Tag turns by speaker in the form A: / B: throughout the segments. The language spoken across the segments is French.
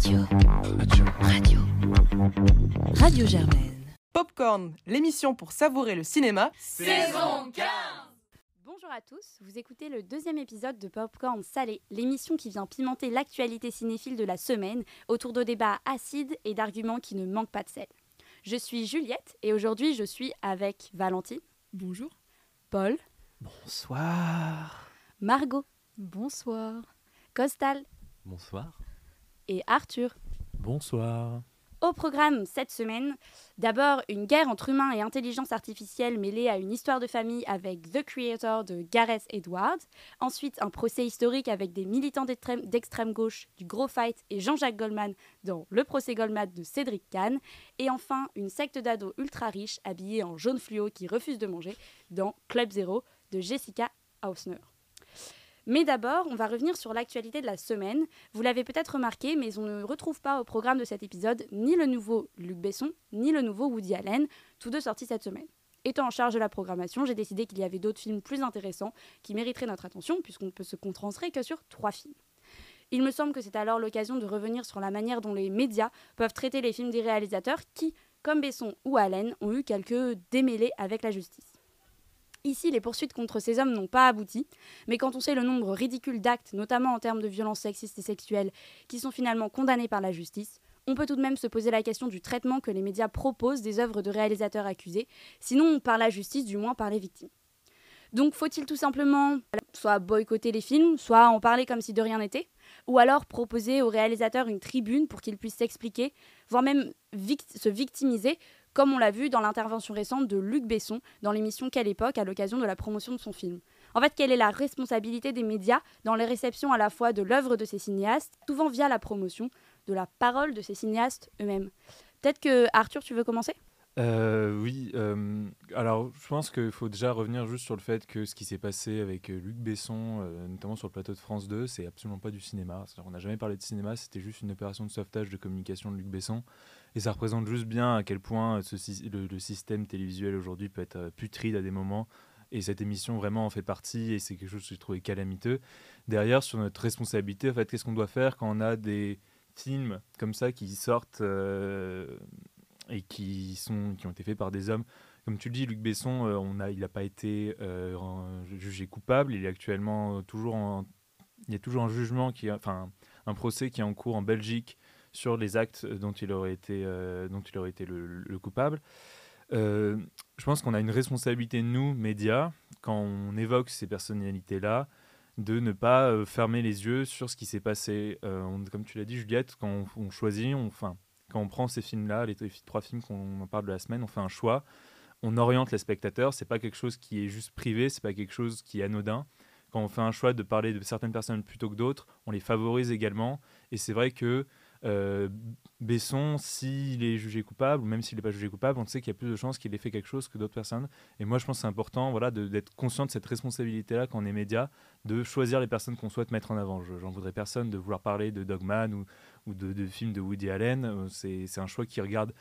A: Radio. Radio. Radio. Radio Germaine.
B: Popcorn, l'émission pour savourer le cinéma.
C: Saison 15
D: Bonjour à tous, vous écoutez le deuxième épisode de Popcorn Salé, l'émission qui vient pimenter l'actualité cinéphile de la semaine autour de débats acides et d'arguments qui ne manquent pas de sel. Je suis Juliette et aujourd'hui je suis avec Valentine.
E: Bonjour.
D: Paul.
F: Bonsoir.
D: Margot.
E: Bonsoir.
D: Costal.
F: Bonsoir.
D: Et Arthur.
G: Bonsoir.
D: Au programme cette semaine, d'abord une guerre entre humains et intelligence artificielle mêlée à une histoire de famille avec The Creator de Gareth Edwards. Ensuite, un procès historique avec des militants d'extrême gauche du Gros Fight et Jean-Jacques Goldman dans Le procès Goldman de Cédric Kahn. Et enfin, une secte d'ados ultra riches habillés en jaune fluo qui refusent de manger dans Club Zero de Jessica Hausner. Mais d'abord, on va revenir sur l'actualité de la semaine. Vous l'avez peut-être remarqué, mais on ne retrouve pas au programme de cet épisode ni le nouveau Luc Besson, ni le nouveau Woody Allen, tous deux sortis cette semaine. Étant en charge de la programmation, j'ai décidé qu'il y avait d'autres films plus intéressants qui mériteraient notre attention, puisqu'on ne peut se concentrer que sur trois films. Il me semble que c'est alors l'occasion de revenir sur la manière dont les médias peuvent traiter les films des réalisateurs qui, comme Besson ou Allen, ont eu quelques démêlés avec la justice. Ici, les poursuites contre ces hommes n'ont pas abouti, mais quand on sait le nombre ridicule d'actes, notamment en termes de violences sexistes et sexuelles, qui sont finalement condamnés par la justice, on peut tout de même se poser la question du traitement que les médias proposent des œuvres de réalisateurs accusés, sinon par la justice, du moins par les victimes. Donc faut-il tout simplement soit boycotter les films, soit en parler comme si de rien n'était, ou alors proposer aux réalisateurs une tribune pour qu'ils puissent s'expliquer, voire même se victimiser comme on l'a vu dans l'intervention récente de Luc Besson dans l'émission Quelle époque à l'occasion de la promotion de son film. En fait, quelle est la responsabilité des médias dans les réceptions à la fois de l'œuvre de ces cinéastes, souvent via la promotion de la parole de ces cinéastes eux-mêmes Peut-être que Arthur, tu veux commencer?
G: Euh, oui, euh, alors je pense qu'il faut déjà revenir juste sur le fait que ce qui s'est passé avec euh, Luc Besson, notamment sur le plateau de France 2, c'est absolument pas du cinéma. On n'a jamais parlé de cinéma, c'était juste une opération de sauvetage de communication de Luc Besson. Et ça représente juste bien à quel point le, système télévisuel aujourd'hui peut être euh, putride à des moments. Et cette émission vraiment en fait partie et c'est quelque chose que j'ai trouvé calamiteux. Derrière, sur notre responsabilité, en fait, qu'est-ce qu'on doit faire quand on a des films comme ça qui sortent euh, et qui, sont, qui ont été faits par des hommes? Comme tu le dis, Luc Besson, euh, on a, il n'a pas été jugé coupable. Il est actuellement toujours en, il y a toujours un jugement qui, enfin, un procès qui est en cours en Belgique sur les actes dont il aurait été, euh, dont il aurait été le, coupable. Euh, je pense qu'on a une responsabilité, nous, médias, quand on évoque ces personnalités-là, de ne pas euh, fermer les yeux sur ce qui s'est passé. comme tu l'as dit, Juliette, quand on, choisit, enfin, quand on prend ces films-là, les trois films qu'on parle de la semaine, on fait un choix, on oriente les spectateurs. C'est pas quelque chose qui est juste privé, c'est pas quelque chose qui est anodin. Quand on fait un choix de parler de certaines personnes plutôt que d'autres, on les favorise également. Et c'est vrai que euh, Besson, s'il est jugé coupable, ou même s'il n'est pas jugé coupable, on sait qu'il y a plus de chances qu'il ait fait quelque chose que d'autres personnes. Et moi, je pense que c'est important voilà, d'être conscient de cette responsabilité-là quand on est média, de choisir les personnes qu'on souhaite mettre en avant. J'en voudrais personne de vouloir parler de Dogman ou, ou de, films de Woody Allen. Euh, c'est un choix qui regarde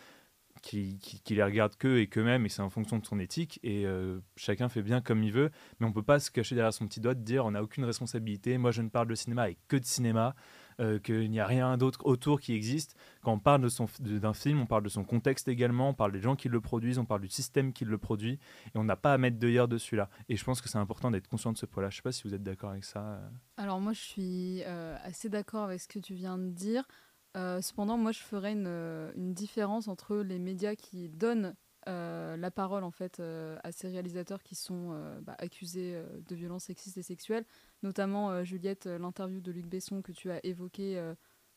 G: qui, qui, les regarde qu'eux et qu'eux-mêmes, et c'est en fonction de son éthique, et euh, chacun fait bien comme il veut, mais on peut pas se cacher derrière son petit doigt de dire on n'a aucune responsabilité, moi je ne parle de cinéma et que de cinéma, euh, qu'il n'y a rien d'autre autour qui existe. Quand on parle d'un film, on parle de son contexte également, on parle des gens qui le produisent, on parle du système qui le produit, et on n'a pas à mettre d'œillère dessus là. Et je pense que c'est important d'être conscient de ce point-là. Je ne sais pas si vous êtes d'accord avec ça. Euh.
E: Alors moi, je suis euh, assez d'accord avec ce que tu viens de dire. cependant, moi, je ferais une, une, différence entre les médias qui donnent euh, la parole en fait euh, à ces réalisateurs qui sont euh, bah, accusés de violences sexistes et sexuelles, notamment Juliette, l'interview de Luc Besson que tu as évoqué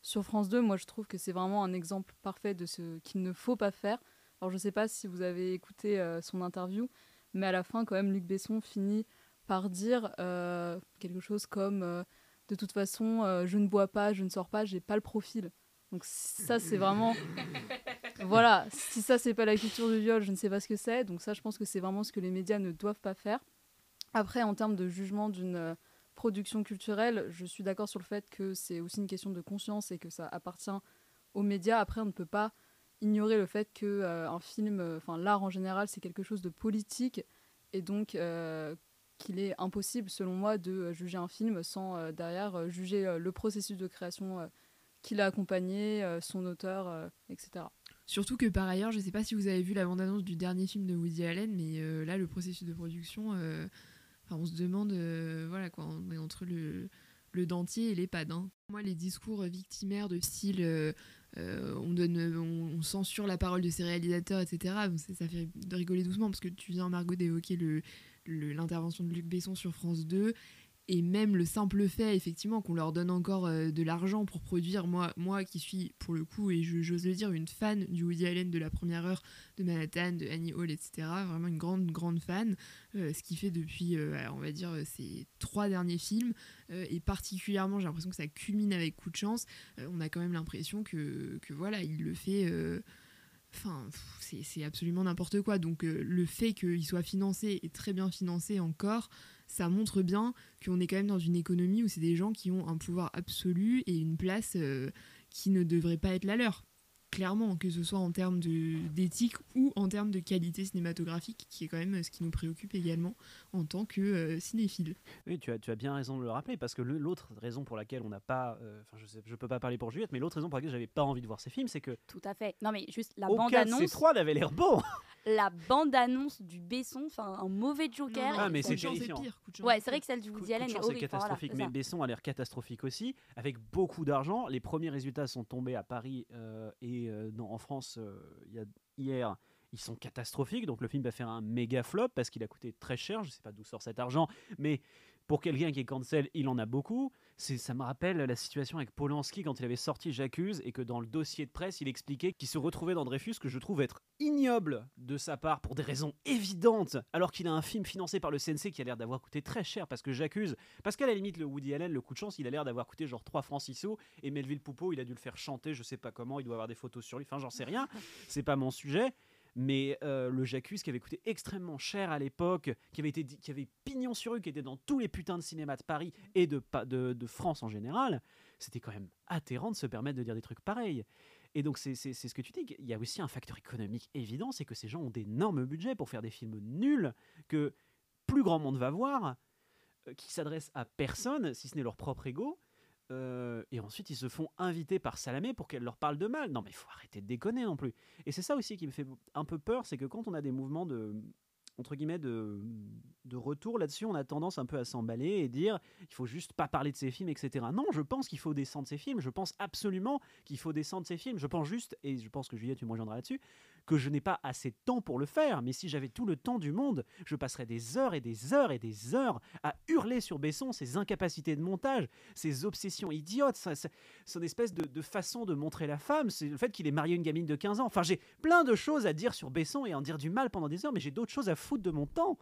E: sur France 2. Moi, je trouve que c'est vraiment un exemple parfait de ce qu'il ne faut pas faire. Alors, je ne sais pas si vous avez écouté son interview, mais à la fin, quand même, Luc Besson finit par dire quelque chose comme de toute façon, je ne bois pas, je ne sors pas, j'ai pas le profil. Donc ça, c'est vraiment... voilà, si ça, c'est pas la culture du viol, je ne sais pas ce que c'est. Donc ça, je pense que c'est vraiment ce que les médias ne doivent pas faire. Après, en termes de jugement d'une euh, production culturelle, je suis d'accord sur le fait que c'est aussi une question de conscience et que ça appartient aux médias. Après, on ne peut pas ignorer le fait que euh, un film, euh, enfin l'art en général, c'est quelque chose de politique et donc qu'il est impossible, selon moi, de juger un film sans derrière juger le processus de création qui l'a accompagné, son auteur, etc.
C: Surtout que par ailleurs, je sais pas si vous avez vu la bande-annonce du dernier film de Woody Allen, mais euh, là, le processus de production, euh, on se demande, euh, voilà quoi, on est entre le, dentier et l'EHPAD. Hein. Moi, les discours victimaires de style on, censure la parole de ses réalisateurs, etc., ça, fait rigoler doucement parce que tu viens, Margot, d'évoquer l'intervention de Luc Besson sur France 2. Et même le simple fait, effectivement, qu'on leur donne encore euh, de l'argent pour produire, moi, moi qui suis, pour le coup, et j'ose le dire, une fan du Woody Allen de la première heure de Manhattan, de Annie Hall, etc., vraiment une grande, grande fan, euh, ce qui fait depuis, euh, on va dire, ces trois derniers films, et particulièrement, j'ai l'impression que ça culmine avec coup de chance, on a quand même l'impression que, que, voilà, il le fait... Enfin, c'est- absolument n'importe quoi. Donc le fait qu'il soit financé et très bien financé encore, ça montre bien qu'on est quand même dans une économie où c'est des gens qui ont un pouvoir absolu et une place euh, qui ne devrait pas être la leur. Clairement, que ce soit en termes d'éthique ou en termes de qualité cinématographique, qui est quand même ce qui nous préoccupe également en tant que euh, cinéphile.
F: Oui, tu as, tu as bien raison de le rappeler, parce que l'autre raison pour laquelle on n'a pas. euh, Enfin, je ne peux pas parler pour Juliette, mais l'autre raison pour laquelle j'avais pas envie de voir ces films, c'est que
D: Tout à fait. Non, mais juste la
F: de ces
D: bande-annonce.
F: trois n'avait l'air bon.
D: La bande-annonce du Besson, enfin, un mauvais Joker.
F: Ah, mais c'est terrifiant.
C: pire.
D: Ouais,
C: c'est
D: vrai que celle du Woody Allen est horrible. Voilà,
F: catastrophique, mais. Besson a l'air catastrophique aussi, avec beaucoup d'argent. Les premiers résultats sont tombés à Paris euh, et euh, non, en France euh, il y a, hier. Ils sont catastrophiques, donc le film va faire un méga flop parce qu'il a coûté très cher. Je sais pas d'où sort cet argent, mais pour quelqu'un qui est cancel, il en a beaucoup. Ça me rappelle la situation avec Polanski quand il avait sorti J'accuse et que dans le dossier de presse, il expliquait qu'il se retrouvait dans Dreyfus, que je trouve être ignoble de sa part pour des raisons évidentes, alors qu'il a un film financé par le CNC qui a l'air d'avoir coûté très cher parce que J'accuse, parce qu'à la limite, le Woody Allen, le coup de chance, il a l'air d'avoir coûté genre 3 francs 6 sous et Melville Poupeau, il a dû le faire chanter, je sais pas comment, il doit avoir des photos sur lui, enfin j'en sais rien, c'est pas mon sujet. Mais euh, le J'accuse qui avait coûté extrêmement cher à l'époque, qui avait été qui avait pignon sur rue, qui était dans tous les putains de cinémas de Paris et de, de, France en général, c'était quand même atterrant de se permettre de dire des trucs pareils. Et donc c'est ce que tu dis, il y a aussi un facteur économique évident, c'est que ces gens ont d'énormes budgets pour faire des films nuls que plus grand monde va voir, euh, qui s'adressent à personne, si ce n'est leur propre ego. Euh, et ensuite, ils se font inviter par Salamé pour qu'elle leur parle de mal. Non, mais il faut arrêter de déconner non plus. Et c'est ça aussi qui me fait un peu peur, c'est que quand on a des mouvements de entre guillemets de, retour là-dessus, on a tendance un peu à s'emballer et dire il faut juste pas parler de ces films, etc. Non, je pense qu'il faut descendre ces films. Je pense absolument qu'il faut descendre ces films. Je pense juste, et je pense que Juliette, tu me rejoindras là-dessus, que je n'ai pas assez de temps pour le faire. Mais si j'avais tout le temps du monde, je passerais des heures et des heures et des heures à hurler sur Besson, ses incapacités de montage, ses obsessions idiotes, sa- son espèce de, de façon de montrer la femme, c'est le fait qu'il ait marié une gamine de 15 ans. Enfin, j'ai plein de choses à dire sur Besson et en dire du mal pendant des heures, mais j'ai d'autres choses à foutre de mon temps.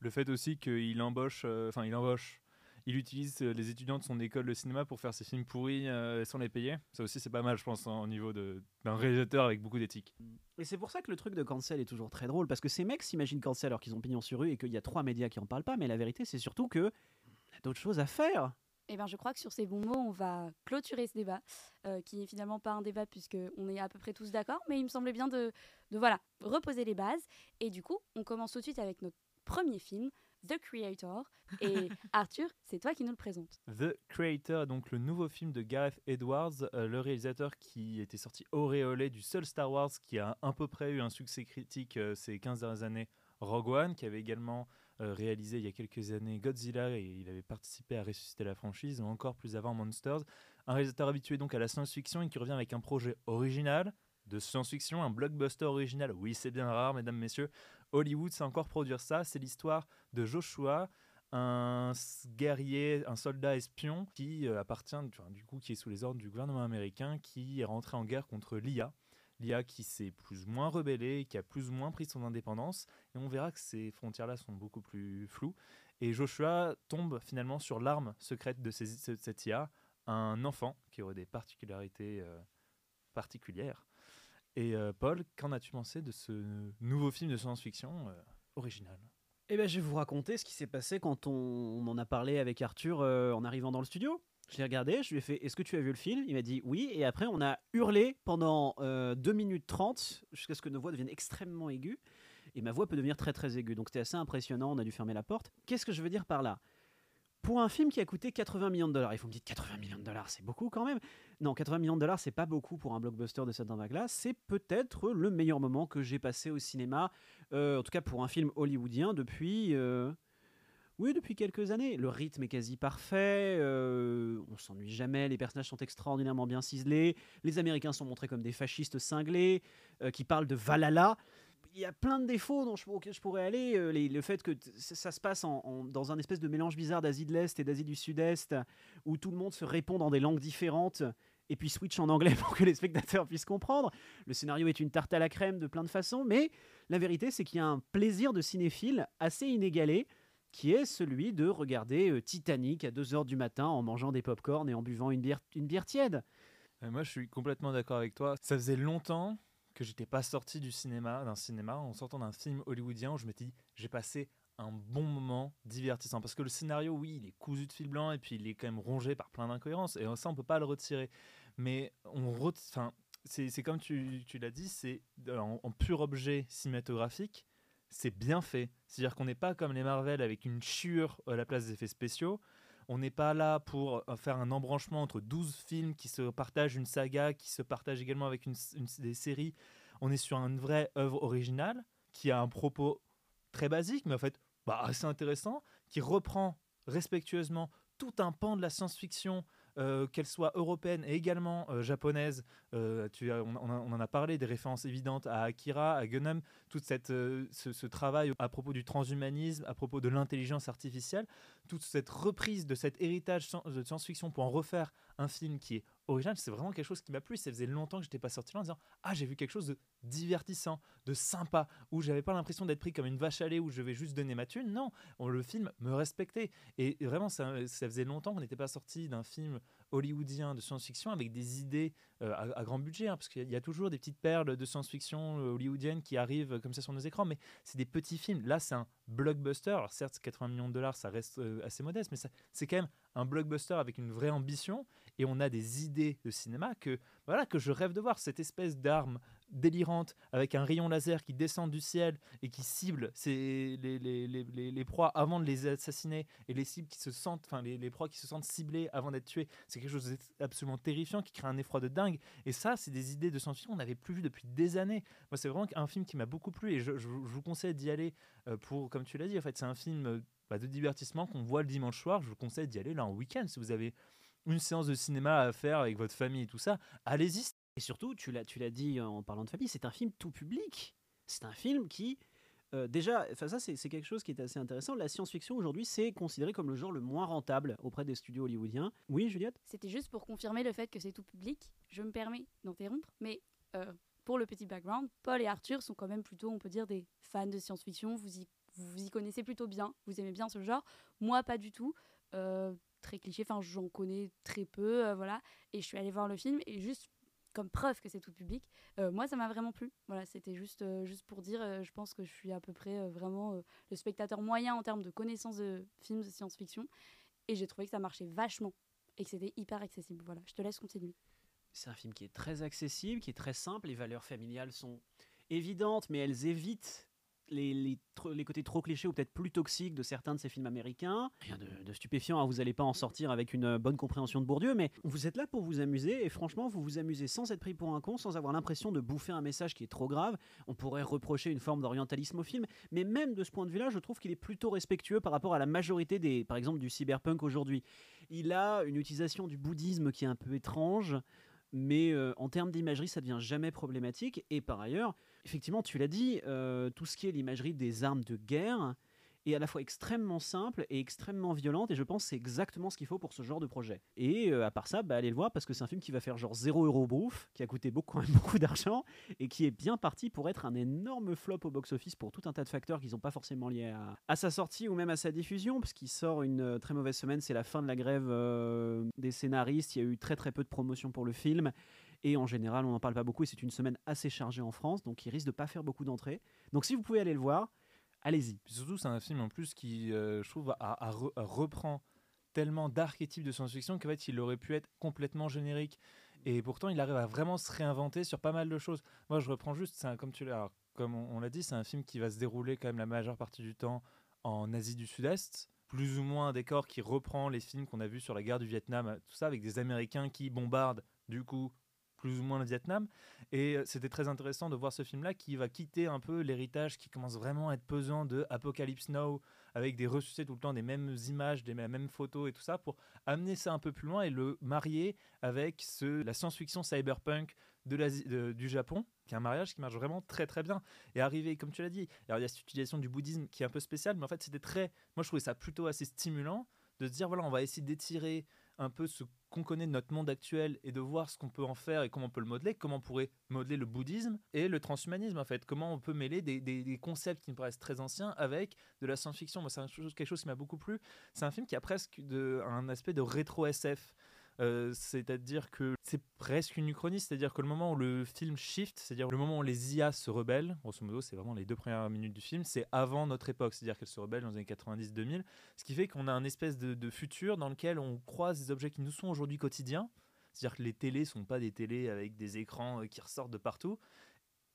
G: Le fait aussi qu'il embauche, euh, enfin il embauche, il utilise euh, les étudiants de son école de cinéma pour faire ses films pourris euh, sans les payer. Ça aussi c'est pas mal, je pense, hein, au niveau d'un réalisateur avec beaucoup d'éthique.
F: Et c'est pour ça que le truc de cancel est toujours très drôle, parce que ces mecs s'imaginent cancel alors qu'ils ont pignon sur rue et qu'il y a trois médias qui en parlent pas, mais la vérité c'est surtout que on a d'autres choses à faire.
D: Eh ben, je crois que sur ces bons mots, on va clôturer ce débat, euh, qui est finalement pas un débat puisque on est à peu près tous d'accord, mais il me semblait bien de, de voilà reposer les bases. Et du coup, on commence tout de suite avec notre premier film, The Creator. Et Arthur, c'est toi qui nous le présente.
G: The Creator, donc le nouveau film de Gareth Edwards, euh, le réalisateur qui était sorti auréolé du seul Star Wars qui a à peu près eu un succès critique euh, ces 15 dernières années, Rogue One, qui avait également euh, réalisé il y a quelques années Godzilla et il avait participé à ressusciter la franchise, ou encore plus avant Monsters. Un réalisateur habitué donc à la science-fiction et qui revient avec un projet original de science-fiction, un blockbuster original. Oui, c'est bien rare, mesdames, messieurs. Hollywood sait encore produire ça. C'est l'histoire de Joshua, un guerrier, un soldat espion qui euh, appartient, du coup, qui est sous les ordres du gouvernement américain, qui est rentré en guerre contre l'IA. L'IA qui s'est plus ou moins rebellée, qui a plus ou moins pris son indépendance, et on verra que ces frontières-là sont beaucoup plus floues. Et Joshua tombe finalement sur l'arme secrète de cette IA, un enfant qui aurait des particularités euh, particulières. Et euh, Paul, qu'en as-tu pensé de ce nouveau film de science-fiction euh, original?
F: Eh ben, je vais vous raconter ce qui s'est passé quand on, en a parlé avec Arthur euh, en arrivant dans le studio. Je l'ai regardé, je lui ai fait Est-ce que tu as vu le film? Il m'a dit oui, et après on a hurlé pendant euh, 2 minutes 30 jusqu'à ce que nos voix deviennent extrêmement aiguës. Et ma voix peut devenir très très aiguë, donc c'était assez impressionnant, on a dû fermer la porte. Qu'est-ce que je veux dire par là? Pour un film qui a coûté 80 millions de dollars, il faut me dire 80 millions de dollars, c'est beaucoup quand même. Non, 80 millions de dollars, c'est pas beaucoup pour un blockbuster de cette envergure-là. C'est peut-être le meilleur moment que j'ai passé au cinéma, euh, en tout cas pour un film hollywoodien depuis. euh, Oui, depuis quelques années. Le rythme est quasi parfait, euh, on s'ennuie jamais, les personnages sont extraordinairement bien ciselés, les Américains sont montrés comme des fascistes cinglés, qui parlent de Valhalla. Il y a plein de défauts dont je, auxquels je pourrais aller. euh, le fait que ça, se passe dans un espèce de mélange bizarre d'Asie de l'Est et d'Asie du Sud-Est, où tout le monde se répond dans des langues différentes et puis switch en anglais pour que les spectateurs puissent comprendre. Le scénario est une tarte à la crème de plein de façons, mais la vérité c'est qu'il y a un plaisir de cinéphile assez inégalé qui est celui de regarder euh, Titanic à 2h du matin en mangeant des pop-corn et en buvant une bière, une bière tiède.
G: Euh, moi, je suis complètement d'accord avec toi. Ça faisait longtemps que j'étais pas sorti du cinéma, d'un cinéma, en sortant d'un film hollywoodien où je m'étais dit, j'ai passé un bon moment divertissant. Parce que le scénario, oui, il est cousu de fil blanc et puis il est quand même rongé par plein d'incohérences. Et ça, on peut pas le retirer. Mais on enfin, c'est comme tu, tu l'as dit, c'est en, en pur objet cinématographique, c'est bien fait. C'est-à-dire qu'on n'est pas comme les Marvel avec une chiure à la place des effets spéciaux. On n'est pas là pour euh, faire un embranchement entre 12 films qui se partagent une saga, qui se partagent également avec une, des séries. On est sur une vraie œuvre originale qui a un propos très basique, mais en fait bah, assez intéressant, qui reprend respectueusement tout un pan de la science-fiction, euh, qu'elle soit européenne et également euh, japonaise. Euh, tu on, en a parlé, des références évidentes à Akira, à Gundam, tout cette, euh, ce, ce travail à propos du transhumanisme, à propos de l'intelligence artificielle, toute cette reprise de cet héritage de science-fiction pour en refaire un film qui est original, c'est vraiment quelque chose qui m'a plu. Ça faisait longtemps que j'étais pas sorti là en disant Ah, j'ai vu quelque chose de divertissant, de sympa, où j'avais pas l'impression d'être pris comme une vache à lait où je vais juste donner ma thune. Non, on- le film me respectait. Et vraiment, ça, faisait longtemps qu'on n'était pas sorti d'un film hollywoodien de science-fiction avec des idées euh, à, grand budget, hein, parce qu'il y a- toujours des petites perles de science-fiction euh, hollywoodienne qui arrivent euh, comme ça sur nos écrans, mais c'est des petits films. Là, c'est un blockbuster. Alors certes, 80 millions de dollars, ça reste assez modeste, mais c'est quand même un blockbuster avec une vraie ambition. Et on a des idées de cinéma que, voilà, que je rêve de voir. Cette espèce d'arme délirante avec un rayon laser qui descend du ciel et qui cible les, les, les, les- proies avant de les assassiner et les cibles qui se sentent, enfin les, proies qui se sentent ciblées avant d'être tuées. C'est quelque chose d'absolument terrifiant qui crée un effroi de dingue. Et ça, c'est des idées de science-fiction qu'on n'avait plus vu depuis des années. Moi, c'est vraiment un film qui m'a beaucoup plu et je, je- je vous conseille d'y aller euh, pour, comme tu l'as dit, en fait, c'est un film euh, bah, de divertissement qu'on voit le dimanche soir. Je vous conseille d'y aller là en week-end si vous avez une séance de cinéma à faire avec votre famille et tout ça. Allez-y.
F: Et surtout, tu l'as, tu l'as dit en parlant de famille, c'est un film tout public. C'est un film qui, euh, déjà, ça c'est, c'est quelque chose qui est assez intéressant. La science-fiction aujourd'hui, c'est considéré comme le genre le moins rentable auprès des studios hollywoodiens. Oui, Juliette?
D: C'était juste pour confirmer le fait que c'est tout public. Je me permets d'interrompre, mais euh, pour le petit background, Paul et Arthur sont quand même plutôt, on peut dire, des fans de science-fiction. Vous y, vous y connaissez plutôt bien, vous aimez bien ce genre. Moi, pas du tout. Euh, très cliché, enfin, j'en connais très peu, euh, voilà. Et je suis allée voir le film, et juste comme preuve que c'est tout public, euh, moi, ça m'a vraiment plu. Voilà, c'était juste, euh, juste pour dire, je pense que je suis à peu près vraiment le spectateur moyen en termes de connaissance de films de science-fiction. Et j'ai trouvé que ça marchait vachement et que c'était hyper accessible. Voilà, je te laisse continuer.
F: C'est un film qui est très accessible, qui est très simple. Les valeurs familiales sont évidentes, mais elles évitent les, côtés trop clichés ou peut-être plus toxiques de certains de ces films américains. Rien de, de stupéfiant, hein, vous n'allez pas en sortir avec une euh, bonne compréhension de Bourdieu, mais vous êtes là pour vous amuser, et franchement, vous vous amusez sans être pris pour un con, sans avoir l'impression de bouffer un message qui est trop grave. On pourrait reprocher une forme d'orientalisme au film, mais même de ce point de vue-là, je trouve qu'il est plutôt respectueux par rapport à la majorité des, par exemple, du cyberpunk aujourd'hui. Il a une utilisation du bouddhisme qui est un peu étrange, mais euh, en termes d'imagerie, ça devient jamais problématique. Et par ailleurs, effectivement, tu l'as dit, euh, tout ce qui est l'imagerie des armes de guerre est à la fois extrêmement simple et extrêmement violente, et je pense que c'est exactement ce qu'il faut pour ce genre de projet. Et euh, à part ça, bah, allez le voir parce que c'est un film qui va faire genre 0 euro bouffe, qui a coûté beaucoup, quand même beaucoup d'argent, et qui est bien parti pour être un énorme flop au box-office pour tout un tas de facteurs qui sont pas forcément liés à, sa sortie ou même à sa diffusion, parce qu'il sort une euh, très mauvaise semaine, c'est la fin de la grève des scénaristes, il y a eu très très peu de promotion pour le film. Et en général, on n'en parle pas beaucoup et c'est une semaine assez chargée en France, donc il risque de pas faire beaucoup d'entrées. Donc si vous pouvez aller le voir, allez-y.
G: Surtout, c'est un film en plus qui, euh, je trouve, reprend tellement d'archétypes de science-fiction qu'en fait, il aurait pu être complètement générique. Et pourtant, il arrive à vraiment se réinventer sur pas mal de choses. Moi, je reprends juste, comme on l'a dit, c'est un film qui va se dérouler quand même la majeure partie du temps en Asie du Sud-Est. plus ou moins un décor qui reprend les films qu'on a vus sur la guerre du Vietnam, tout ça avec des Américains qui bombardent du coup plus ou moins le Vietnam. Et euh, c'était très intéressant de voir ce film-là qui va quitter un peu l'héritage qui commence vraiment à être pesant de Apocalypse Now, avec des ressuscités tout le temps, des mêmes images, des mêmes photos et tout ça, pour amener ça un peu plus loin et le marier avec ce, la science-fiction cyberpunk de de- du Japon, qui est un mariage qui marche vraiment très très bien. Et arrivé, comme tu l'as dit, alors il y a cette utilisation du bouddhisme qui est un peu spéciale, mais en fait c'était très, moi je trouvais ça plutôt assez stimulant de se dire voilà, on va essayer d'étirer un peu ce qu'on connaît de notre monde actuel et de voir ce qu'on peut en faire et comment on peut le modeler, comment on pourrait modeler le bouddhisme et le transhumanisme en fait, comment on peut mêler des, des- concepts qui me paraissent très anciens avec de la science-fiction. Moi, c'est quelque chose qui m'a beaucoup plu. C'est un film qui a presque de, un aspect de rétro-SF. Euh, c'est-à-dire que c'est presque une uchronie, c'est-à-dire que le moment où le film shift, c'est-à-dire le moment où les IA se rebellent, grosso modo, c'est vraiment les deux premières minutes du film, c'est avant notre époque, c'est-à-dire qu'elles se rebellent dans les années 90-2000, ce qui fait qu'on a un espèce de, de futur dans lequel on croise des objets qui nous sont aujourd'hui quotidiens, c'est-à-dire que les télés sont pas des télés avec des écrans euh, qui ressortent de partout.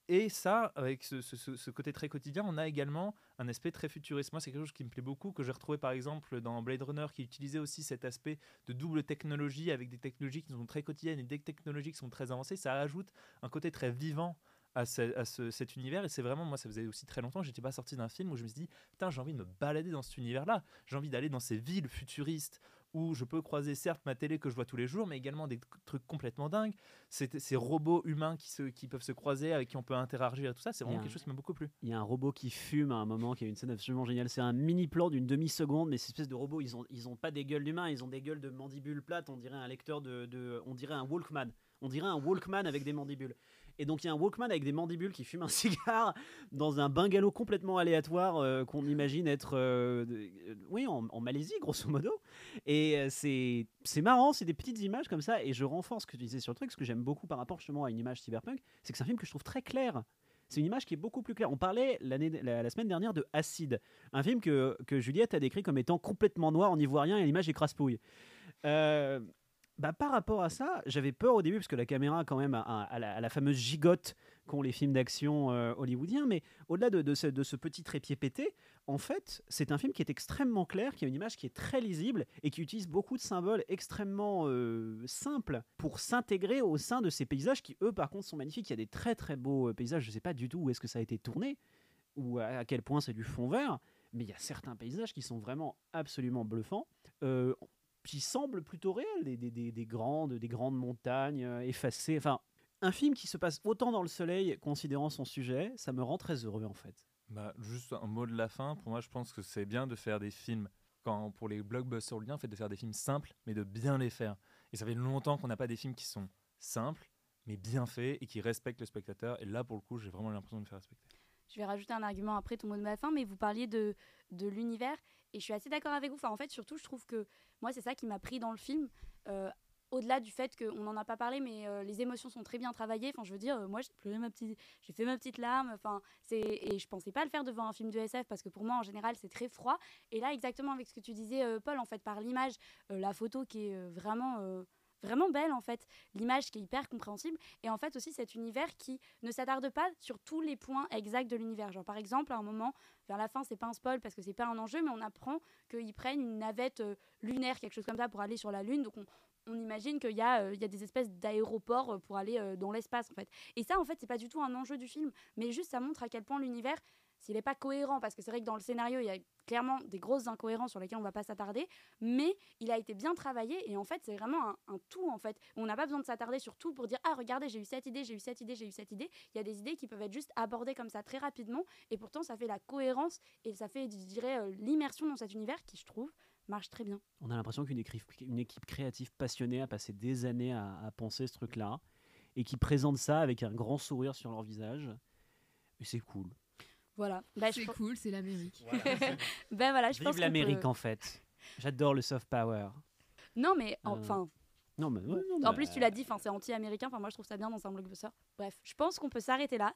G: Et ça, avec ce, côté très quotidien, on a également un aspect très futuriste. Moi, c'est quelque chose qui me plaît beaucoup, que j'ai retrouvé par exemple dans Blade Runner, qui utilisait aussi cet aspect de double technologie, avec des technologies qui sont très quotidiennes et des technologies qui sont très avancées. Ça ajoute un côté très vivant à, ce- à ce- cet univers. Et c'est vraiment, moi, ça faisait aussi très longtemps que j'étais pas sorti d'un film où je me suis dit, putain, j'ai envie de me balader dans cet univers-là. J'ai envie d'aller dans ces villes futuristes où je peux croiser certes ma télé que je vois tous les jours, mais également des trucs complètement dingues. Ces robots humains qui, se, qui peuvent se croiser, avec qui on peut interagir et tout ça, c'est vraiment quelque chose qui m'a beaucoup plu.
F: Il y a un robot qui fume à un moment, qui a une scène absolument géniale. C'est un mini plan d'une demi-seconde, mais ces espèces de robots, ils ont, ils ont pas des gueules d'humains, ils ont des gueules de mandibules plates. On dirait un lecteur de, de- on dirait un Walkman. On dirait un Walkman avec des mandibules. Et donc il y a un Walkman avec des mandibules qui fume un cigare dans un bungalow complètement aléatoire euh, qu'on imagine être, euh, euh, oui, en, Malaisie grosso modo. Et c'est c'est marrant, c'est des petites images comme ça. Et je renforce ce que tu disais sur le truc, ce que j'aime beaucoup par rapport justement à une image cyberpunk, c'est que c'est un film que je trouve très clair. C'est une image qui est beaucoup plus claire. On parlait la, la semaine dernière de Acide, un film que, que Juliette a décrit comme étant complètement noir en ivoirien et l'image est crasse-pouille. Euh, bah, par rapport à ça, j'avais peur au début parce que la caméra, quand même, a, la, fameuse gigote qu'ont les films d'action euh, hollywoodiens. Mais au-delà de, de ce, petit trépied pété, en fait, c'est un film qui est extrêmement clair, qui a une image qui est très lisible et qui utilise beaucoup de symboles extrêmement euh, simples pour s'intégrer au sein de ces paysages qui, eux, par contre, sont magnifiques. Il y a des très très beaux euh, paysages. Je ne sais pas du tout où est-ce que ça a été tourné ou à, quel point c'est du fond vert, mais il y a certains paysages qui sont vraiment absolument bluffants. Qui semblent plutôt réels, des, des- des- des grandes, des grandes montagnes euh, effacées. Enfin, un film qui se passe autant dans le soleil, considérant son sujet, ça me rend très heureux en fait.
G: Bah, juste un mot de la fin. Pour moi, je pense que c'est bien de faire des films, quand, pour les blockbusters hollywoodiens, en fait, de faire des films simples, mais de bien les faire. Et ça fait longtemps qu'on n'a pas des films qui sont simples, mais bien faits et qui respectent le spectateur. Et là, pour le coup, j'ai vraiment l'impression de me faire respecter.
D: Je vais rajouter un argument après ton mot de ma fin, mais vous parliez de, de l'univers et je suis assez d'accord avec vous. En fait, surtout, je trouve que moi, c'est ça qui m'a pris dans le film. Euh, au-delà du fait qu'on n'en a pas parlé, mais euh, les émotions sont très bien travaillées. Enfin, je veux dire, euh, moi, j'ai pleuré ma petite, j'ai fait ma petite larme. Enfin, c'est et je pensais pas le faire devant un film de SF parce que pour moi, en général, c'est très froid. Et là, exactement avec ce que tu disais, Paul, en fait, par l'image, la photo qui est vraiment. Vraiment belle en fait, l'image qui est hyper compréhensible et en fait aussi cet univers qui ne s'attarde pas sur tous les points exacts de l'univers. Genre par exemple à un moment, vers la fin c'est pas un spoil parce que c'est pas un enjeu, mais on apprend qu'ils prennent une navette euh, lunaire, quelque chose comme ça pour aller sur la lune. Donc on, on imagine qu'il y, a, euh, y a des espèces d'aéroports euh, pour aller dans l'espace en fait. Et ça en fait c'est pas du tout un enjeu du film, mais juste ça montre à quel point l'univers, s'il n'est pas cohérent, parce que c'est vrai que dans le scénario il y a clairement des grosses incohérences sur lesquelles on va pas s'attarder, mais il a été bien travaillé et en fait c'est vraiment un, tout en fait. On n'a pas besoin de s'attarder sur tout pour dire ah regardez j'ai eu cette idée, j'ai eu cette idée, j'ai eu cette idée. Il y a des idées qui peuvent être juste abordées comme ça très rapidement et pourtant ça fait la cohérence et ça fait je dirais euh, l'immersion dans cet univers qui je trouve marche très bien.
F: On a l'impression qu'une équipe, créative passionnée a passé des années à, à penser ce truc-là et qui présente ça avec un grand sourire sur leur visage. Et c'est cool.
D: Voilà. Bah, je
C: c'est cool, c'est l'Amérique.
D: ben voilà, je pense
F: Vive l'Amérique
D: peut-
F: en fait. J'adore le soft power.
D: Non mais
F: Euh,
D: enfin
F: Non, mais, ouais, non,
D: En
F: bah,
D: plus, tu l'as dit, enfin, c'est anti-américain. Enfin, moi, je trouve ça bien dans un blockbuster. Bref, je pense qu'on peut s'arrêter là.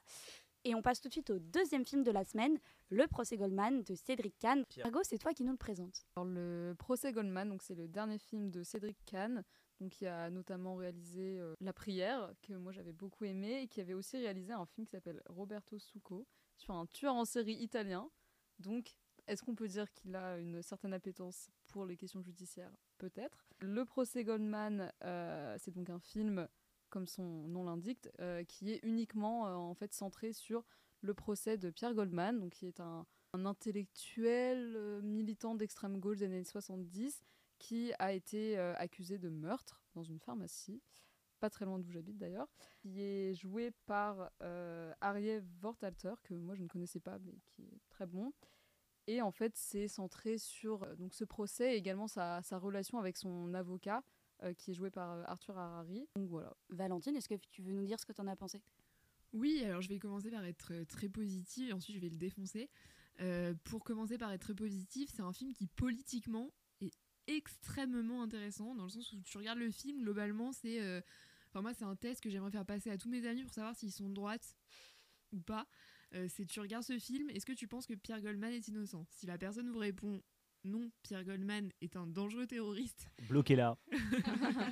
D: Et on passe tout de suite au deuxième film de la semaine, Le procès Goldman de Cédric Kahn. Margot, c'est toi qui nous le présente.
E: Alors, le procès Goldman, donc c'est le dernier film de Cédric Kahn, donc qui a notamment réalisé euh, La prière, que moi j'avais beaucoup aimé, et qui avait aussi réalisé un film qui s'appelle Roberto Succo, sur un tueur en série italien. Donc Est-ce qu'on peut dire qu'il a une certaine appétence pour les questions judiciaires? Peut-être. Le procès Goldman, euh, c'est donc un film, comme son nom l'indique, euh, qui est uniquement euh, en fait centré sur le procès de Pierre Goldman, donc qui est un, un intellectuel militant d'extrême gauche des années 70 qui a été accusé de meurtre dans une pharmacie pas très loin d'où j'habite d'ailleurs, qui est joué par euh, Ariel Vortalter, que moi je ne connaissais pas, mais qui est très bon. Et en fait, c'est centré sur euh, donc ce procès et également sa, sa relation avec son avocat, euh, qui est joué par euh, Arthur Harari. Donc voilà.
D: Valentine, est-ce que tu veux nous dire ce que tu en as pensé?
C: Oui, alors je vais commencer par être très positive et ensuite je vais le défoncer. Euh, pour commencer par être très positif, c'est un film qui politiquement est extrêmement intéressant dans le sens où tu regardes le film, globalement, c'est. Enfin, moi, c'est un test que j'aimerais faire passer à tous mes amis pour savoir s'ils sont de droite ou pas. Euh, c'est tu regardes ce film, est-ce que tu penses que Pierre Goldman est innocent? Si la personne vous répond non, Pierre Goldman est un dangereux terroriste,
F: Bloqué là.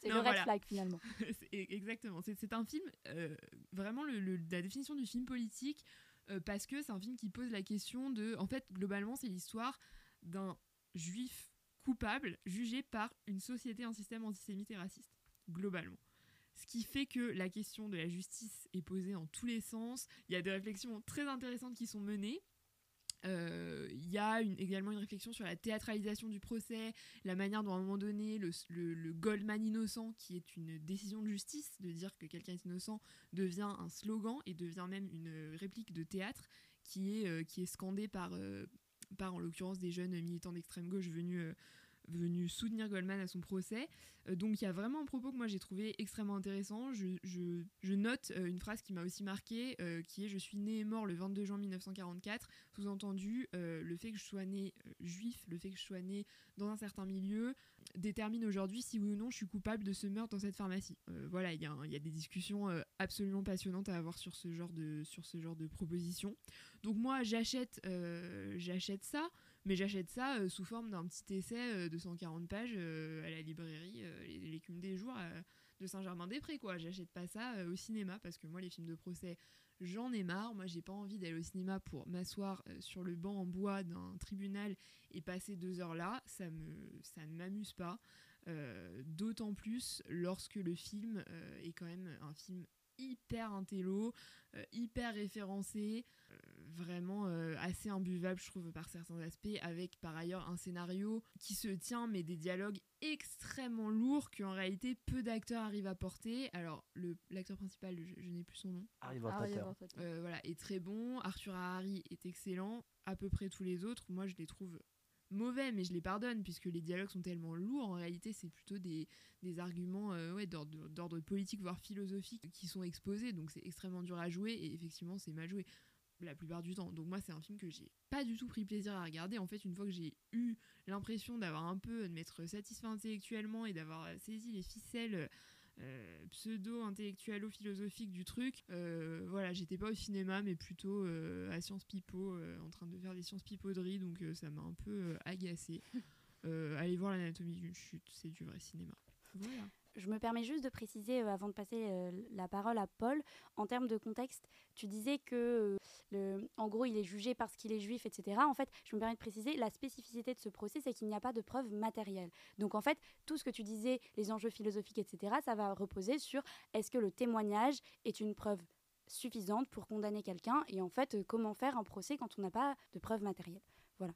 D: C'est le red
C: voilà.
D: flag finalement.
C: C'est- exactement. C'est c'est un film, euh, vraiment le- le- la définition du film politique, euh, parce que c'est un film qui pose la question de. En fait, globalement, c'est l'histoire d'un juif coupable jugé par une société, un système antisémite et raciste, globalement. Ce qui fait que la question de la justice est posée en tous les sens. Il y a des réflexions très intéressantes qui sont menées. Euh, Il y a également une réflexion sur la théâtralisation du procès, la manière dont à un moment donné le, Goldman innocent, qui est une décision de justice, de dire que quelqu'un est innocent, devient un slogan et devient même une réplique de théâtre qui est, euh, scandée par, euh, par en l'occurrence des jeunes militants d'extrême gauche venus, venus soutenir Goldman à son procès. Euh, donc il y a vraiment un propos que moi j'ai trouvé extrêmement intéressant. Je, note euh, une phrase qui m'a aussi marqué, euh, qui est « Je suis né et mort le 22 juin 1944 », sous-entendu euh, le fait que je sois né juif, le fait que je sois né dans un certain milieu, détermine aujourd'hui si oui ou non je suis coupable de ce meurtre dans cette pharmacie. Voilà, il y, y a des discussions absolument passionnantes à avoir sur ce genre de, sur ce genre de proposition. Donc moi, j'achète j'achète ça, mais j'achète ça euh, sous forme d'un petit essai euh, de 140 pages euh, à la librairie L'écume des jours de Saint-Germain-des-Prés, quoi. J'achète pas ça au cinéma parce que moi, les films de procès, j'en ai marre. Moi, j'ai pas envie d'aller au cinéma pour m'asseoir sur le banc en bois d'un tribunal et passer deux heures là. Ça, me, ça ne m'amuse pas. D'autant plus lorsque le film est quand même un film hyper intello, euh, hyper référencé, euh, vraiment euh, assez imbuvable, je trouve, par certains aspects, avec par ailleurs un scénario qui se tient, mais des dialogues extrêmement lourds qu'en réalité peu d'acteurs arrivent à porter. Alors, le- l'acteur principal, je, je n'ai plus son nom, euh, voilà, est très bon. Arthur Harari est excellent. À peu près tous les autres, moi, je les trouve mauvais, mais je les pardonne, puisque les dialogues sont tellement lourds. En réalité, c'est plutôt des, arguments euh, ouais, d'ordre politique, voire philosophique, qui sont exposés. Donc, c'est extrêmement dur à jouer, et effectivement, c'est mal joué la plupart du temps. Donc moi, c'est un film que j'ai pas du tout pris plaisir à regarder. En fait, une fois que j'ai eu l'impression d'avoir un peu de m'être satisfait intellectuellement et d'avoir saisi les ficelles euh, pseudo-intellectualo-philosophiques du truc, euh, voilà, j'étais pas au cinéma, mais plutôt euh, à Sciences Pipo, en train de faire des Sciences Pipauderies, donc ça m'a un peu agacé. Allez voir l'anatomie d'une chute, c'est du vrai cinéma. Voilà.
D: Je me permets juste de préciser, euh, avant de passer euh, la parole à Paul, en termes de contexte, tu disais que, euh, le, en gros, il est jugé parce qu'il est juif, etc. En fait, je me permets de préciser, la spécificité de ce procès, c'est qu'il n'y a pas de preuves matérielles. Donc, en fait, tout ce que tu disais, les enjeux philosophiques, etc., ça va reposer sur est-ce que le témoignage est une preuve suffisante pour condamner quelqu'un et en fait, comment faire un procès quand on n'a pas de preuves matérielles? Voilà.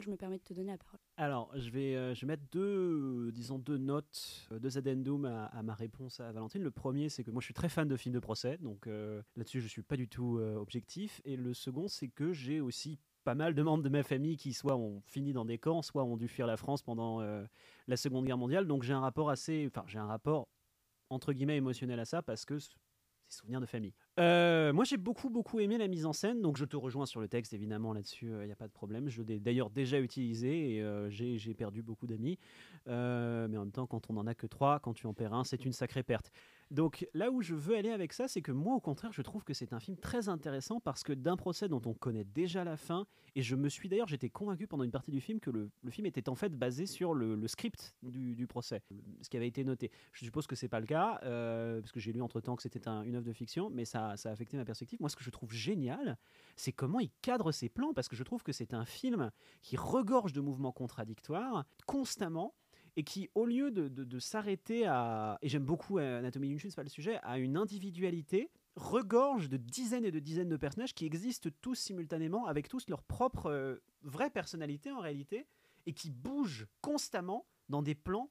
D: Je me permets de te donner la parole.
F: Alors, je vais, euh, je vais mettre deux, disons deux notes, euh, deux addendums à, à ma réponse à Valentine. Le premier, c'est que moi, je suis très fan de films de procès, donc euh, là-dessus, je suis pas du tout objectif. Et le second, c'est que j'ai aussi pas mal de membres de ma famille qui soit ont fini dans des camps, soit ont dû fuir la France pendant la Seconde Guerre mondiale. Donc, j'ai un rapport assez, enfin, j'ai un rapport entre guillemets émotionnel à ça parce que c'est souvenirs de famille. Euh, moi, j'ai beaucoup, beaucoup aimé la mise en scène, donc je te rejoins sur le texte, évidemment, là-dessus, il n'y a pas de problème. Je l'ai d'ailleurs déjà utilisé et euh, j'ai perdu beaucoup d'amis. Euh, mais en même temps, quand on n'en a que trois, quand tu en perds un, c'est une sacrée perte. Donc là où je veux aller avec ça, c'est que moi, au contraire, je trouve que c'est un film très intéressant parce que d'un procès dont on connaît déjà la fin, et je me suis d'ailleurs, j'étais convaincu pendant une partie du film que le, film était en fait basé sur le, script du, procès, ce qui avait été noté. Je suppose que c'est pas le cas, euh, parce que j'ai lu entre temps que c'était un- une œuvre de fiction, mais ça, ça a affecté ma perspective. Moi, ce que je trouve génial, c'est comment il cadre ses plans, parce que je trouve que c'est un film qui regorge de mouvements contradictoires constamment et qui, au lieu de, de- s'arrêter à, et j'aime beaucoup euh, Anatomie d'une chute, c'est pas le sujet, à une individualité, regorge de dizaines et de dizaines de personnages qui existent tous simultanément, avec tous leur propre euh, vraie personnalité en réalité, et qui bougent constamment dans des plans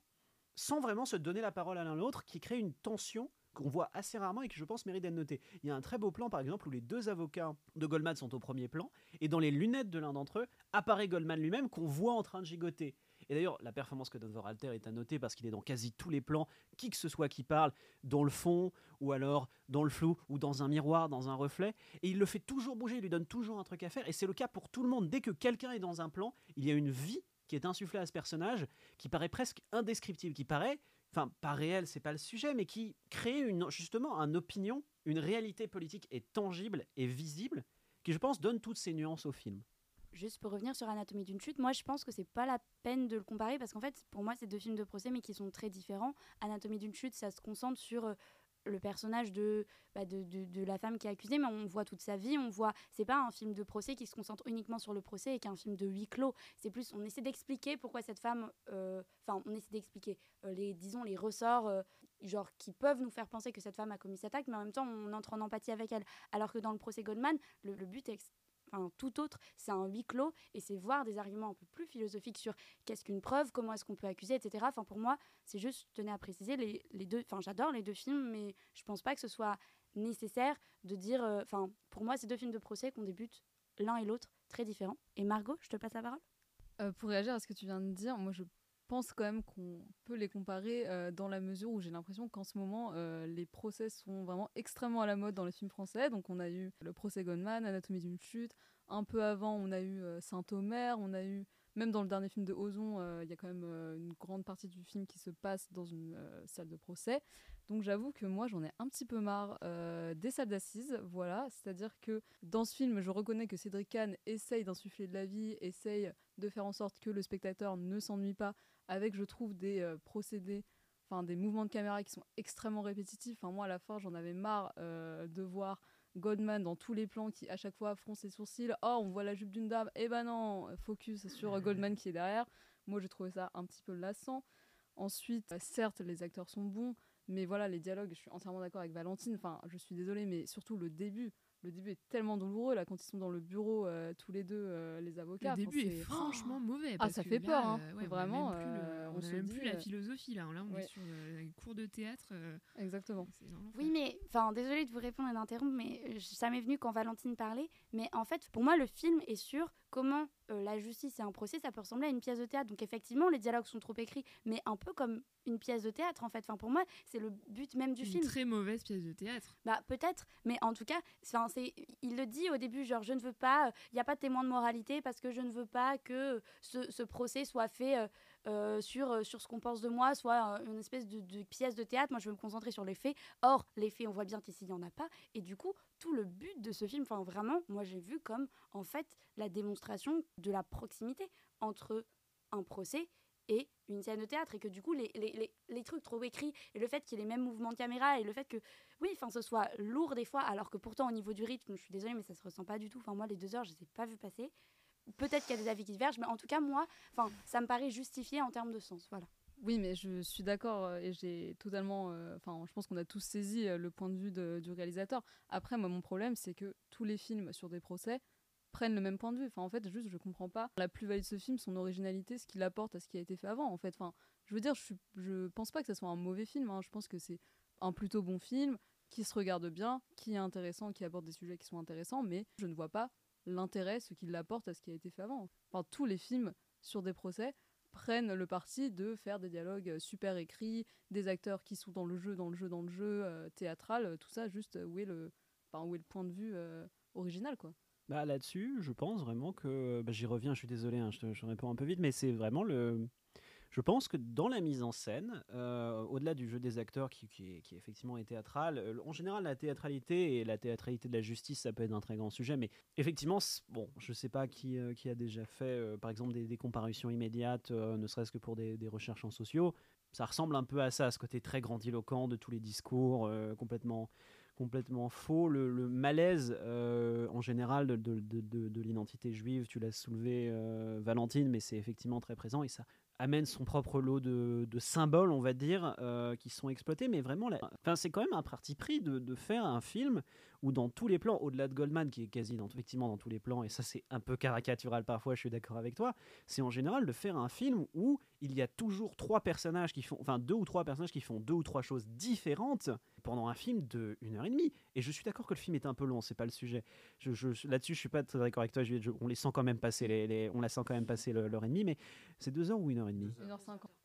F: sans vraiment se donner la parole à l'un l'autre, qui crée une tension qu'on voit assez rarement et qui, je pense, mérite d'être noté. Il y a un très beau plan, par exemple, où les deux avocats de Goldman sont au premier plan, et dans les lunettes de l'un d'entre eux apparaît Goldman lui-même qu'on voit en train de gigoter. Et d'ailleurs, la performance que donne Voralter est à noter parce qu'il est dans quasi tous les plans, qui que ce soit qui parle, dans le fond, ou alors dans le flou, ou dans un miroir, dans un reflet. Et il le fait toujours bouger, il lui donne toujours un truc à faire. Et c'est le cas pour tout le monde. Dès que quelqu'un est dans un plan, il y a une vie qui est insufflée à ce personnage, qui paraît presque indescriptible, qui paraît, enfin, pas réel, c'est pas le sujet, mais qui crée justement une opinion, une réalité politique et tangible et visible, qui, je pense, donne toutes ces nuances au film.
D: Juste pour revenir sur Anatomie d'une chute, moi je pense que c'est pas la peine de le comparer parce qu'en fait pour moi c'est deux films de procès mais qui sont très différents. Anatomie d'une chute ça se concentre sur euh, le personnage de, bah, de, de, de la femme qui est accusée mais on voit toute sa vie, on voit c'est pas un film de procès qui se concentre uniquement sur le procès et qu'un film de huis clos. C'est plus on essaie d'expliquer pourquoi cette femme, euh, enfin on essaie d'expliquer euh, les disons les ressorts genre qui peuvent nous faire penser que cette femme a commis cette acte mais en même temps on entre en empathie avec elle. Alors que dans le procès Goldman le, but est enfin tout autre, c'est un huis clos et c'est voir des arguments un peu plus philosophiques sur qu'est-ce qu'une preuve, comment est-ce qu'on peut accuser, etc. Enfin pour moi, c'est juste, je tenais à préciser, les, les deux, enfin j'adore les deux films, mais je pense pas que ce soit nécessaire de dire, euh, enfin pour moi, c'est deux films de procès qu'on débute l'un et l'autre très différents. Et Margot, je te passe la parole?
E: Euh, pour réagir à ce que tu viens de dire, moi je pense quand même qu'on peut les comparer euh, dans la mesure où j'ai l'impression qu'en ce moment euh, les procès sont vraiment extrêmement à la mode dans les films français. Donc on a eu le procès Goldman, Anatomie d'une chute. Un peu avant, on a eu euh, Saint-Omer, on a eu même dans le dernier film de Ozon, il y a quand même une grande partie du film qui se passe dans une salle de procès. Donc j'avoue que moi j'en ai un petit peu marre des salles d'assises, voilà. C'est-à-dire que dans ce film, je reconnais que Cédric Kahn essaye d'insuffler de la vie, essaye de faire en sorte que le spectateur ne s'ennuie pas avec, je trouve, des euh, procédés, enfin des mouvements de caméra qui sont extrêmement répétitifs. Enfin moi à la fin j'en avais marre euh, de voir Goldman dans tous les plans qui à chaque fois fronce ses sourcils. Oh on voit la jupe d'une dame, eh ben non, focus sur Goldman qui est derrière. Moi j'ai trouvé ça un petit peu lassant. Ensuite, euh, certes les acteurs sont bons, mais voilà, les dialogues, je suis entièrement d'accord avec Valentine. Enfin, je suis désolée, mais surtout le début. Le début est tellement douloureux, là, quand ils sont dans le bureau, euh, tous les deux, euh, les avocats.
C: Le début est franchement mauvais.
E: Ah, ça
C: que
E: fait
C: là,
E: peur, hein.
C: euh, ouais,
E: Vraiment,
C: On a même plus, le-
E: euh,
C: on
E: on
C: a
E: se
C: même
E: dit,
C: plus la philosophie là. Là, on
E: ouais.
C: est sur euh, un cours de théâtre. euh,
E: Exactement.
D: Oui, mais enfin, désolée de vous répondre et d'interrompre, mais ça m'est venu quand Valentine parlait. Mais en fait, pour moi, le film est sur comment euh, la justice et un procès, ça peut ressembler à une pièce de théâtre. Donc effectivement, les dialogues sont trop écrits, mais un peu comme une pièce de théâtre en fait. Enfin, pour moi, c'est le but même du
C: Une
D: film.
C: très mauvaise pièce de théâtre.
D: Bah peut-être, mais en tout cas, enfin, c'est, il le dit au début, genre je ne veux pas, il n'y a pas de témoin de moralité parce que je ne veux pas que ce, ce procès soit fait euh, sur, euh, sur ce qu'on pense de moi, soit euh, une espèce de, pièce de théâtre. Moi, je veux me concentrer sur les faits. Or, les faits, on voit bien qu'ici, il n'y en a pas. Et du coup, tout le but de ce film, enfin vraiment, moi j'ai vu comme en fait la démonstration de la proximité entre un procès et une scène de théâtre et que du coup les, les, les, les trucs trop écrits et le fait qu'il y ait les mêmes mouvements de caméra et le fait que oui enfin ce soit lourd des fois alors que pourtant au niveau du rythme je suis désolée mais ça se ressent pas du tout enfin moi les deux heures je les ai pas vu passer peut-être qu'il y a des avis qui divergent mais en tout cas moi ça me paraît justifié en termes de sens voilà
E: Oui, mais je suis d'accord euh, et j'ai totalement. euh, Enfin, je pense qu'on a tous saisi euh, le point de vue du réalisateur. Après, moi, mon problème, c'est que tous les films sur des procès prennent le même point de vue. Enfin, en fait, juste, je comprends pas la plus-value de ce film, son originalité, ce qu'il apporte à ce qui a été fait avant. En fait, enfin, je veux dire, je, suis, pense pas que ce soit un mauvais film. hein. Je pense que c'est un plutôt bon film qui se regarde bien, qui est intéressant, qui aborde des sujets qui sont intéressants, mais je ne vois pas l'intérêt, ce qu'il apporte à ce qui a été fait avant. Enfin, tous les films sur des procès prennent le parti de faire des dialogues euh, super écrits, des acteurs qui sont dans le jeu, dans le jeu, dans le jeu, euh, théâtral, euh, tout ça, juste où est le, enfin, où est le point de vue original, quoi.
F: Bah, Là-dessus, je pense vraiment que. bah, J'y reviens, je suis désolé, hein, je réponds un peu vite, mais c'est vraiment le. Je pense que dans la mise en scène, euh, au-delà du jeu des acteurs qui, est, effectivement théâtral, euh, en général la théâtralité et la théâtralité de la justice, ça peut être un très grand sujet, mais effectivement, bon, je sais pas qui, euh, a déjà fait, par exemple, des, comparutions immédiates, ne serait-ce que pour des, recherches en sociaux. Ça ressemble un peu à ça, à ce côté très grandiloquent de tous les discours, complètement complètement faux. Le, malaise en général de l'identité juive, tu l'as soulevé Valentine, mais c'est effectivement très présent et ça, amène son propre lot de, symboles, on va dire, euh, qui sont exploités. Mais vraiment, enfin, c'est quand même un parti pris de, faire un film où dans tous les plans, au-delà de Goldman, qui est quasi dans, effectivement dans tous les plans, et ça c'est un peu caricatural parfois, je suis d'accord avec toi, c'est en général de faire un film où il y a toujours trois personnages qui font, enfin deux ou trois personnages qui font deux ou trois choses différentes pendant un film de une heure et demie. Et je suis d'accord que le film est un peu long, c'est pas le sujet. Je, Là-dessus, je suis pas très d'accord avec toi. on les sent quand même passer les, on la sent quand même passer l'heure et demie, mais c'est deux heures ou une heure et demie?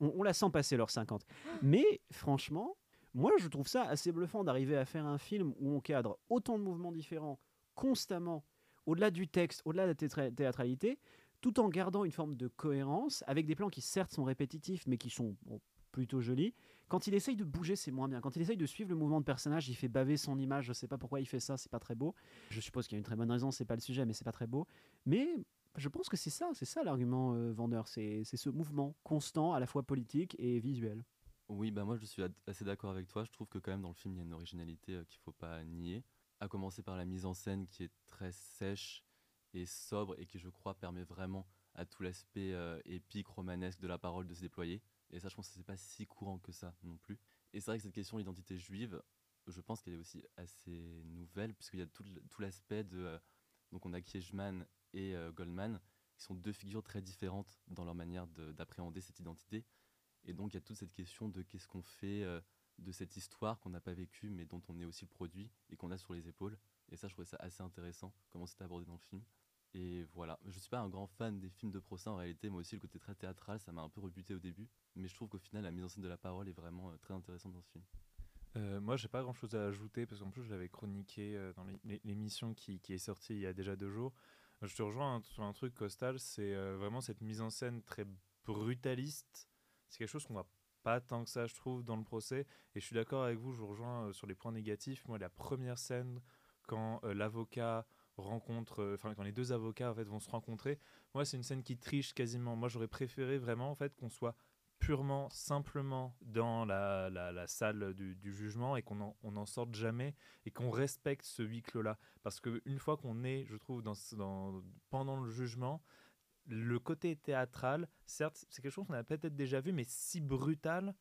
F: On, on la sent passer l'heure cinquante. Mais franchement, moi, je trouve ça assez bluffant d'arriver à faire un film où on cadre autant de mouvements différents constamment, au-delà du texte, au-delà de la théâtralité, tout en gardant une forme de cohérence, avec des plans qui certes sont répétitifs, mais qui sont plutôt jolis. Quand il essaye de bouger, c'est moins bien. Quand il essaye de suivre le mouvement de personnage, il fait baver son image. Je sais pas pourquoi il fait ça, c'est pas très beau. Je suppose qu'il y a une très bonne raison, c'est pas le sujet, mais c'est pas très beau. Mais je pense que c'est ça, c'est ça l'argument euh, vendeur, c'est ce mouvement constant, à la fois politique et visuel.
H: Oui, bah moi je suis assez d'accord avec toi. Je trouve que quand même dans le film il y a une originalité euh, qu'il faut pas nier. À commencer par la mise en scène qui est très sèche et sobre et qui je crois permet vraiment à tout l'aspect euh, épique, romanesque de la parole de se déployer. Et ça je pense que c'est pas si courant que ça non plus. Et c'est vrai que cette question d'identité juive, je pense qu'elle est aussi assez nouvelle puisqu'il y a tout, l'aspect de... Euh, donc on a Kiechman et Goldman qui sont deux figures très différentes dans leur manière d'appréhender cette identité. Et donc il y a toute cette question de qu'est-ce qu'on fait euh, de cette histoire qu'on n'a pas vécue, mais dont on est aussi le produit et qu'on a sur les épaules. Et ça, je trouvais ça assez intéressant, comment c'était abordé dans le film. Et voilà, je suis pas un grand fan des films de procès en réalité, moi aussi le côté très théâtral, ça m'a un peu rebuté au début, mais je trouve qu'au final la mise en scène de la parole est vraiment euh, très intéressante dans ce film.
G: Euh, moi, j'ai pas grand chose à ajouter parce qu'en plus, je l'avais chroniqué euh, dans l'émission qui, qui, est sortie il y a déjà deux jours. Je te rejoins sur un truc, Costal, c'est vraiment cette mise en scène très brutaliste c'est quelque chose qu'on voit pas tant que ça, je trouve, dans le procès. Et je suis d'accord avec vous, je vous rejoins euh, sur les points négatifs. Moi, la première scène, quand euh, l'avocat rencontre, euh, enfin, quand les deux avocats en fait, vont se rencontrer, moi, c'est une scène qui triche quasiment. Moi, j'aurais préféré vraiment en fait, qu'on soit purement, simplement dans la, la, salle du, jugement et qu'on n'en en sorte jamais et qu'on respecte ce huis clos-là. Parce qu'une fois qu'on est, je trouve, dans, dans, pendant le jugement, le côté théâtral, certes, c'est quelque chose qu'on a peut-être déjà vu, mais si brutal,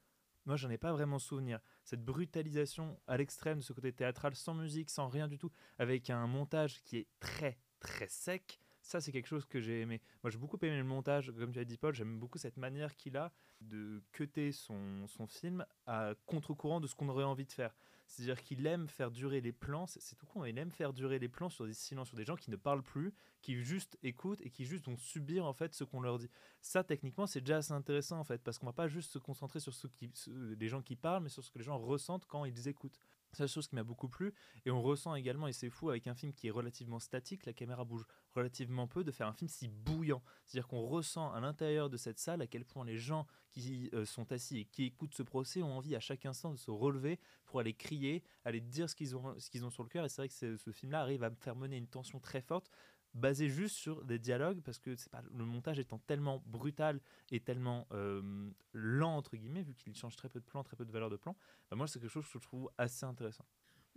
G: moi, j'en ai pas vraiment souvenir. Cette brutalisation à l'extrême de ce côté théâtral, sans musique, sans rien du tout, avec un montage qui est très, très sec, ça, c'est quelque chose que j'ai aimé. Moi, j'ai beaucoup aimé le montage, comme tu as dit, Paul. J'aime beaucoup cette manière qu'il a de cuter son, son film à contre-courant de ce qu'on aurait envie de faire. C'est-à-dire qu'il aime faire durer les plans, c'est tout con, il aime faire durer les plans sur des silences, sur des gens qui ne parlent plus, qui juste écoutent et qui juste vont subir en fait ce qu'on leur dit. Ça, techniquement, c'est déjà assez intéressant en fait, parce qu'on va pas juste se concentrer sur ce qui, les gens qui parlent, mais sur ce que les gens ressentent quand ils écoutent. C'est la chose qui m'a beaucoup plu. Et on ressent également, et c'est fou, avec un film qui est relativement statique, la caméra bouge relativement peu, de faire un film si bouillant. C'est-à-dire qu'on ressent à l'intérieur de cette salle à quel point les gens qui euh, sont assis et qui écoutent ce procès ont envie à chaque instant de se relever pour aller crier, aller dire ce qu'ils ont, ce qu'ils ont sur le cœur. Et c'est vrai que ce film-là arrive à faire mener une tension très forte basé juste sur des dialogues parce que c'est pas le montage étant tellement brutal et tellement euh, lent entre guillemets vu qu'il change très peu de plans très peu de valeur de plan bah, moi c'est quelque chose que je trouve assez intéressant.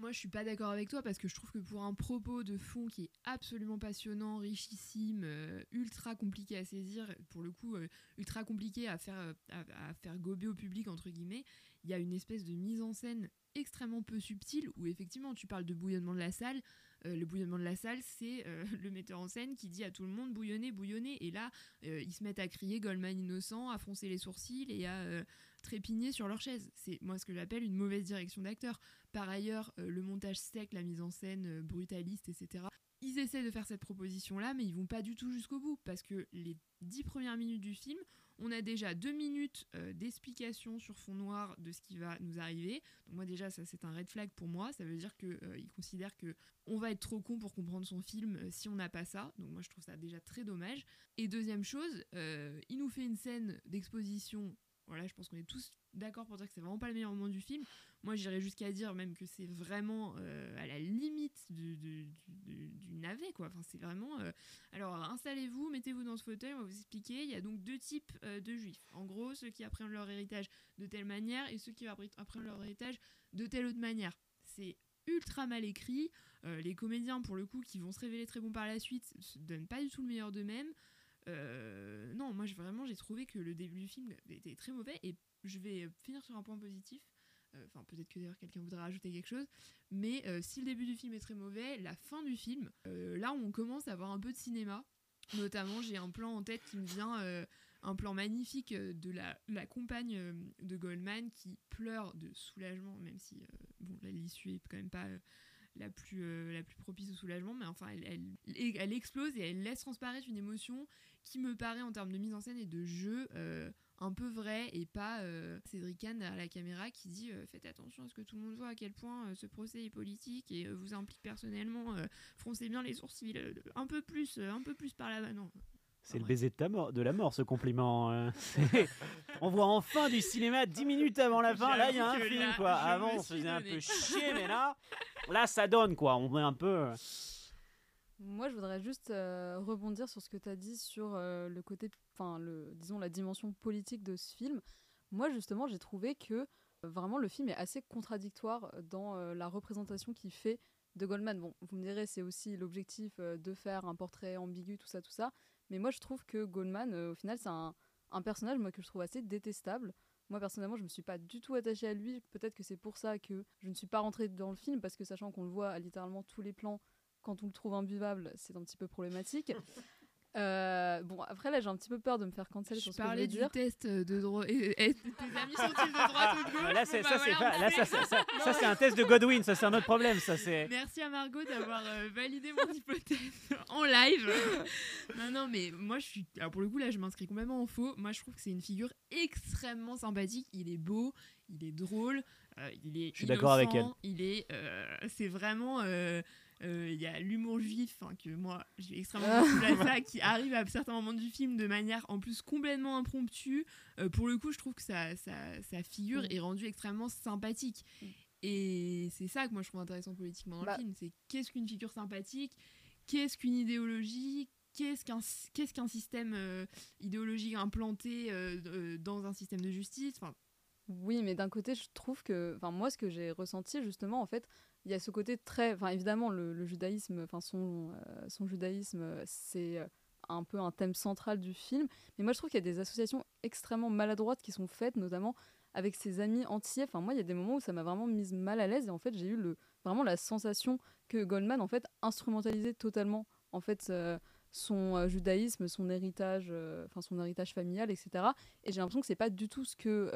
C: Moi, je suis pas d'accord avec toi parce que je trouve que pour un propos de fond qui est absolument passionnant, richissime, euh, ultra compliqué à saisir, pour le coup, euh, ultra compliqué à faire, à, faire gober au public, entre guillemets, il y a une espèce de mise en scène extrêmement peu subtil où effectivement tu parles de bouillonnement de la salle euh, le bouillonnement de la salle c'est euh, le metteur en scène qui dit à tout le monde bouillonnez bouillonnez. Et là euh, ils se mettent à crier Goldman innocent à froncer les sourcils et à trépigner sur leur chaise. C'est moi ce que j'appelle une mauvaise direction d'acteur. Par ailleurs le montage sec la mise en scène brutaliste etc ils essaient de faire cette proposition là mais ils vont pas du tout jusqu'au bout. Parce que les dix premières minutes du film On a déjà deux minutes euh, d'explication sur fond noir de ce qui va nous arriver. Moi déjà ça c'est un red flag pour moi. Ça veut dire que euh, considère que on va être trop con pour comprendre son film euh, si on n'a pas ça. Donc moi je trouve ça déjà très dommage. Et deuxième chose, il nous fait une scène d'exposition. Voilà, je pense qu'on est tous d'accord pour dire que c'est vraiment pas le meilleur moment du film. Moi, j'irais jusqu'à dire même que c'est vraiment euh, à la limite du, navet, quoi. Enfin, c'est vraiment. euh, Alors, installez-vous, mettez-vous dans ce fauteuil, on va vous expliquer. Il y a donc deux types euh, de juifs. En gros, ceux qui apprennent leur héritage de telle manière et ceux qui appre- apprennent leur héritage de telle autre manière. C'est ultra mal écrit. Les comédiens, pour le coup, qui vont se révéler très bons par la suite, se donnent pas du tout le meilleur d'eux-mêmes. Non, moi, vraiment, j'ai trouvé que le début du film était très mauvais. Et je vais finir sur un point positif. Euh, Enfin, peut-être que d'ailleurs quelqu'un voudra rajouter quelque chose. Mais euh, si le début du film est très mauvais, la fin du film, euh, là, on commence à avoir un peu de cinéma. Notamment, j'ai un plan en tête qui me vient, un plan magnifique de la, compagne de Goldman qui pleure de soulagement, même si, bon, l'issue est quand même pas la, plus, la plus propice au soulagement, mais enfin, elle, elle, elle explose et elle laisse transparaître une émotion qui me paraît, en termes de mise en scène et de jeu, un peu vrai et pas euh, Cédric Kahn derrière la caméra qui dit euh, faites attention à ce que tout le monde voit à quel point euh, ce procès est politique et euh, vous implique personnellement, froncez bien les sourcils, un peu plus, un peu plus par là-bas. Non,
F: C'est le
C: Ouais.
F: baiser de, ta mort, de la mort, ce compliment. C'est- on voit enfin du cinéma 10 minutes avant la fin. Là, il y a un film,
C: là,
F: quoi. Avant, on se faisait un peu chier, mais là, là, ça donne, quoi. On est un peu.
E: Moi, je voudrais juste euh, rebondir sur ce que tu as dit sur euh, le côté, enfin, disons, la dimension politique de ce film. Moi, justement, j'ai trouvé que euh, vraiment le film est assez contradictoire dans la représentation qu'il fait de Goldman. Bon, vous me direz, c'est aussi l'objectif de faire un portrait ambigu, tout ça, tout ça. Mais moi, je trouve que Goldman, au final, c'est un, personnage que je trouve assez détestable. Moi, personnellement, je me suis pas du tout attachée à lui. Peut-être que c'est pour ça que je ne suis pas rentrée dans le film, parce que sachant qu'on le voit à littéralement tous les plans quand on le trouve imbuvable, c'est un petit peu problématique. Euh, bon, après, là, j'ai un petit peu peur de me faire cancel
C: je
E: sur ce que je
C: parlais
E: vais
C: du
E: dire.
C: test de droit. Tes amis sont-ils de droite ou de gauche?
F: Ah, Là, c'est ça,
C: bah
F: c'est
C: voilà,
F: pas- là, ça, ça, ça, ça, c'est un test de Godwin. Ça, c'est un autre problème. Ça, c'est.
C: Merci à Margot d'avoir euh, validé mon hypothèse en live. non, non, mais moi, je suis. Alors, pour le coup, là, je m'inscris complètement en faux. Moi, je trouve que c'est une figure extrêmement sympathique. Il est beau, il est drôle, euh, il est.
F: Je suis d'accord avec
C: innocent, Il est. euh, c'est vraiment. Euh, euh, Il y a l'humour juif, hein, que moi, j'ai extrêmement beaucoup à ça, qui arrive à certains moments du film de manière en plus complètement impromptue. Euh, pour le coup, je trouve que sa, sa, sa figure
E: Mm.
C: est rendue extrêmement sympathique.
E: Mm.
C: Et c'est ça que moi je trouve intéressant politiquement dans
E: Bah.
C: le film, c'est qu'est-ce qu'une figure sympathique, qu'est-ce qu'une idéologie, qu'est-ce qu'un qu'est-ce qu'un système euh, idéologique implanté dans un système de justice. Enfin,
E: Oui, mais d'un côté, je trouve que, enfin, moi, ce que j'ai ressenti justement, en fait, il y a ce côté très, enfin, évidemment, le, judaïsme, enfin, son, euh, son judaïsme, c'est euh, un peu un thème central du film. Mais moi, je trouve qu'il y a des associations extrêmement maladroites qui sont faites, notamment avec ses amis entiers. Enfin, moi, il y a des moments où ça m'a vraiment mise mal à l'aise et en fait, j'ai eu le, vraiment la sensation que Goldman, en fait, instrumentalisait totalement, en fait. euh, son judaïsme, son héritage, enfin son héritage familial, etc. Et j'ai l'impression que c'est pas du tout ce que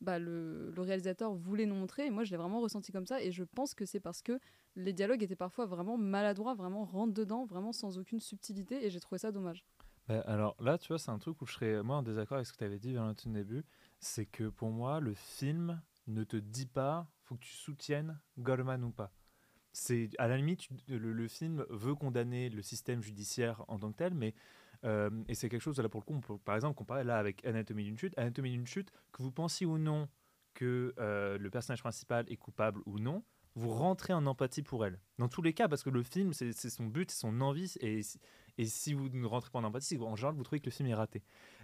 E: bah, le, le réalisateur voulait nous montrer. Et moi, je l'ai vraiment ressenti comme ça. Et je pense que c'est parce que les dialogues étaient parfois vraiment maladroits, vraiment rentre dedans, vraiment sans aucune subtilité. Et j'ai trouvé ça dommage.
G: Bah, alors là, tu vois, c'est un truc où je serais moi en désaccord avec ce que tu avais dit Valentin au début. C'est que pour moi, le film ne te dit pas faut que tu soutiennes Goldman ou pas. C'est à la limite, le film veut condamner le système judiciaire en tant que tel, mais euh, et c'est quelque chose là pour le coup, on peut, par exemple, comparer là avec Anatomie d'une chute. Anatomie d'une chute, que vous pensiez ou non que euh, le personnage principal est coupable ou non, vous rentrez en empathie pour elle. Dans tous les cas, parce que le film, c'est son but, son envie, et, et si vous ne rentrez pas en empathie, qu'en général, vous trouvez que le film est raté.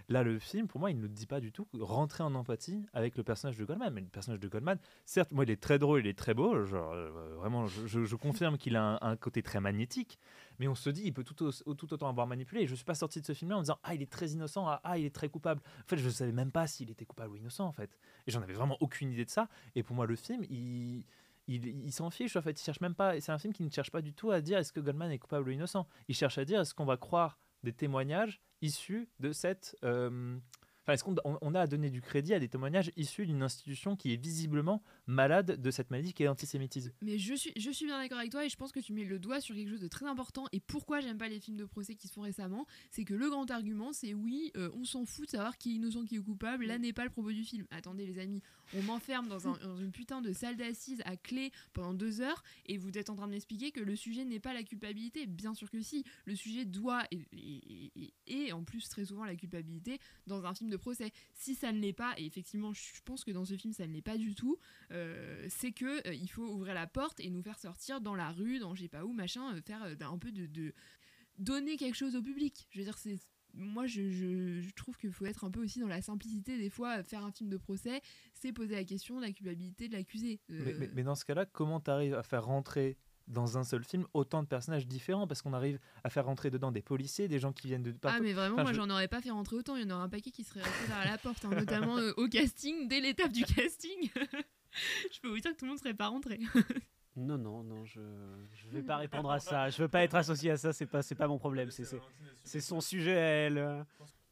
G: Là, le film, pour moi, il ne dit pas du tout. Rentrer en empathie avec le personnage de Goldman. Mais le personnage de Goldman, certes, moi, il est très drôle, il est très beau. Genre, euh, vraiment, je, confirme qu'il a un, côté très magnétique. Mais on se dit, il peut tout, au- tout autant avoir manipulé. Je suis pas sorti de ce film-là en disant, ah, il est très innocent, ah, ah, il est très coupable. En fait, je ne savais même pas s'il était coupable ou innocent, en fait. Et j'en avais vraiment aucune idée de ça. Et pour moi, le film, il. Il, s'en fiche en fait, il cherche même pas. C'est un film qui ne cherche pas du tout à dire est-ce que Goldman est coupable ou innocent. Il cherche à dire est-ce qu'on va croire des témoignages issus de cette. euh, Enfin, est-ce qu'on on- on a à donner du crédit à des témoignages issus d'une institution qui est visiblement malade de cette maladie qui est l'antisémitisme.
C: Mais je suis, je suis bien d'accord avec toi et je pense que tu mets le doigt sur quelque chose de très important. Et pourquoi j'aime pas les films de procès qui se font récemment C'est que le grand argument, c'est oui, euh, on s'en fout de savoir qui est innocent, qui est coupable. Là n'est pas le propos du film. Attendez, les amis, on m'enferme dans, un- dans une putain de salle d'assises à clé pendant deux heures et vous êtes en train de m'expliquer que le sujet n'est pas la culpabilité. Bien sûr que si. Le sujet doit et, et- et- et en plus très souvent la culpabilité dans un film de procès. Si ça ne l'est pas, et effectivement, je pense que dans ce film ça ne l'est pas du tout, euh, c'est que euh, il faut ouvrir la porte et nous faire sortir dans la rue, dans je sais pas où, machin, euh, faire euh, un peu de, de- donner quelque chose au public. Je veux dire, c'est moi je, je- je trouve qu'il faut être un peu aussi dans la simplicité des fois. euh, Faire un film de procès, c'est poser la question de la culpabilité de l'accusé. Euh,
G: Mais, mais- mais dans ce cas-là, comment tu arrives à faire rentrer dans un seul film autant de personnages différents? Parce qu'on arrive à faire rentrer dedans des policiers, des gens qui viennent de
C: Ah
G: partout.
C: mais vraiment
G: Enfin,
C: moi
G: je-
C: j'en aurais pas fait rentrer autant, il y en aurait un paquet qui serait resté derrière la porte, hein, notamment euh, au casting, dès l'étape du casting. je peux vous dire que tout le monde serait pas rentré.
F: Non, non, non, je je vais pas répondre à ça. Je veux pas être associé à ça, c'est pas, c'est pas mon problème. C'est, c'est, c'est son sujet à elle.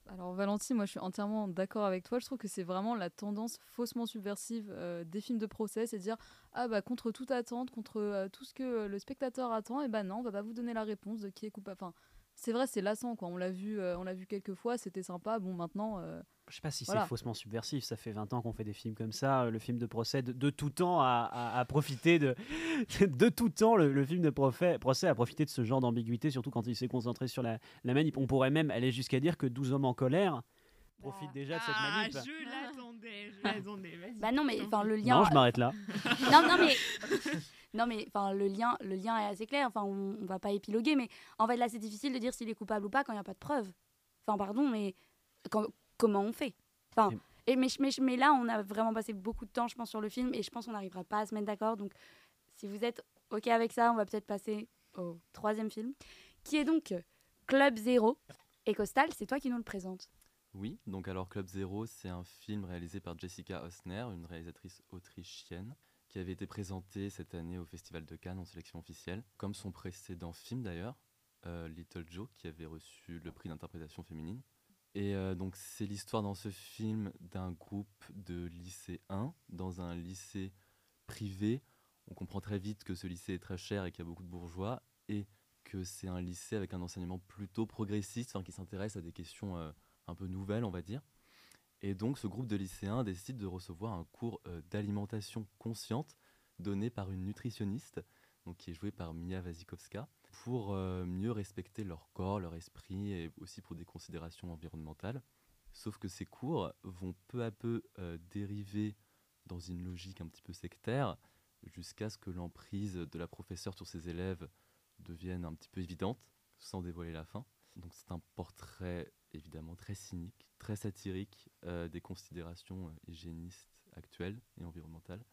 E: Alors Valentine, moi je suis entièrement d'accord avec toi. Je trouve que c'est vraiment la tendance faussement subversive euh, des films de procès, c'est dire ah bah contre toute attente, contre euh, tout ce que euh, le spectateur attend, et bah non, on va pas vous donner la réponse de qui est coupable. Enfin, c'est vrai, c'est lassant quoi. On l'a vu, euh, on l'a vu quelques fois, c'était sympa. Bon maintenant, euh,
F: Je sais pas si
E: Voilà.
F: c'est faussement subversif. Ça fait 20 ans qu'on fait des films comme ça. Le film de procès, de, de tout temps, a, a- a profité de. De tout temps, le, le film de procès, procès a profité de ce genre d'ambiguïté, surtout quand il s'est concentré sur la, la manip. On pourrait même aller jusqu'à dire que 12 hommes en colère profitent déjà de cette
C: ah,
F: manip.
C: je l'attendais, je l'attendais.
D: Bah non, mais enfin le lien.
F: Non, je m'arrête là.
D: non, non, mais non, mais enfin le lien, le lien est assez clair. Enfin, on, on va pas épiloguer, mais en fait là, c'est difficile de dire s'il est coupable ou pas quand il n'y a pas de preuves. Enfin, pardon, mais quand- comment on fait Enfin, et mais, mais, mais là, on a vraiment passé beaucoup de temps, je pense, sur le film, et je pense qu'on n'arrivera pas à se mettre d'accord. Donc, si vous êtes ok avec ça, on va peut-être passer au troisième film, qui est donc Club Zero. Et Costal, c'est toi qui nous le présente.
H: Oui, donc alors Club Zero, c'est un film réalisé par Jessica Osner, une réalisatrice autrichienne, qui avait été présenté cette année au Festival de Cannes en sélection officielle, comme son précédent film d'ailleurs, euh, Little Joe, qui avait reçu le prix d'interprétation féminine. Et euh, donc c'est l'histoire dans ce film d'un groupe de lycéens dans un lycée privé. On comprend très vite que ce lycée est très cher et qu'il y a beaucoup de bourgeois, et que c'est un lycée avec un enseignement plutôt progressiste, enfin, qui s'intéresse à des questions euh, un peu nouvelles, on va dire. Et donc, ce groupe de lycéens décide de recevoir un cours euh, d'alimentation consciente donné par une nutritionniste, donc qui est jouée par Mia Wasikowska, pour euh, mieux respecter leur corps, leur esprit et aussi pour des considérations environnementales. Sauf que ces cours vont peu à peu euh, dériver dans une logique un petit peu sectaire, jusqu'à ce que l'emprise de la professeure sur ses élèves devienne un petit peu évidente, sans dévoiler la fin. Donc c'est un portrait évidemment très cynique, très satirique euh, des considérations hygiénistes actuelles et environnementales.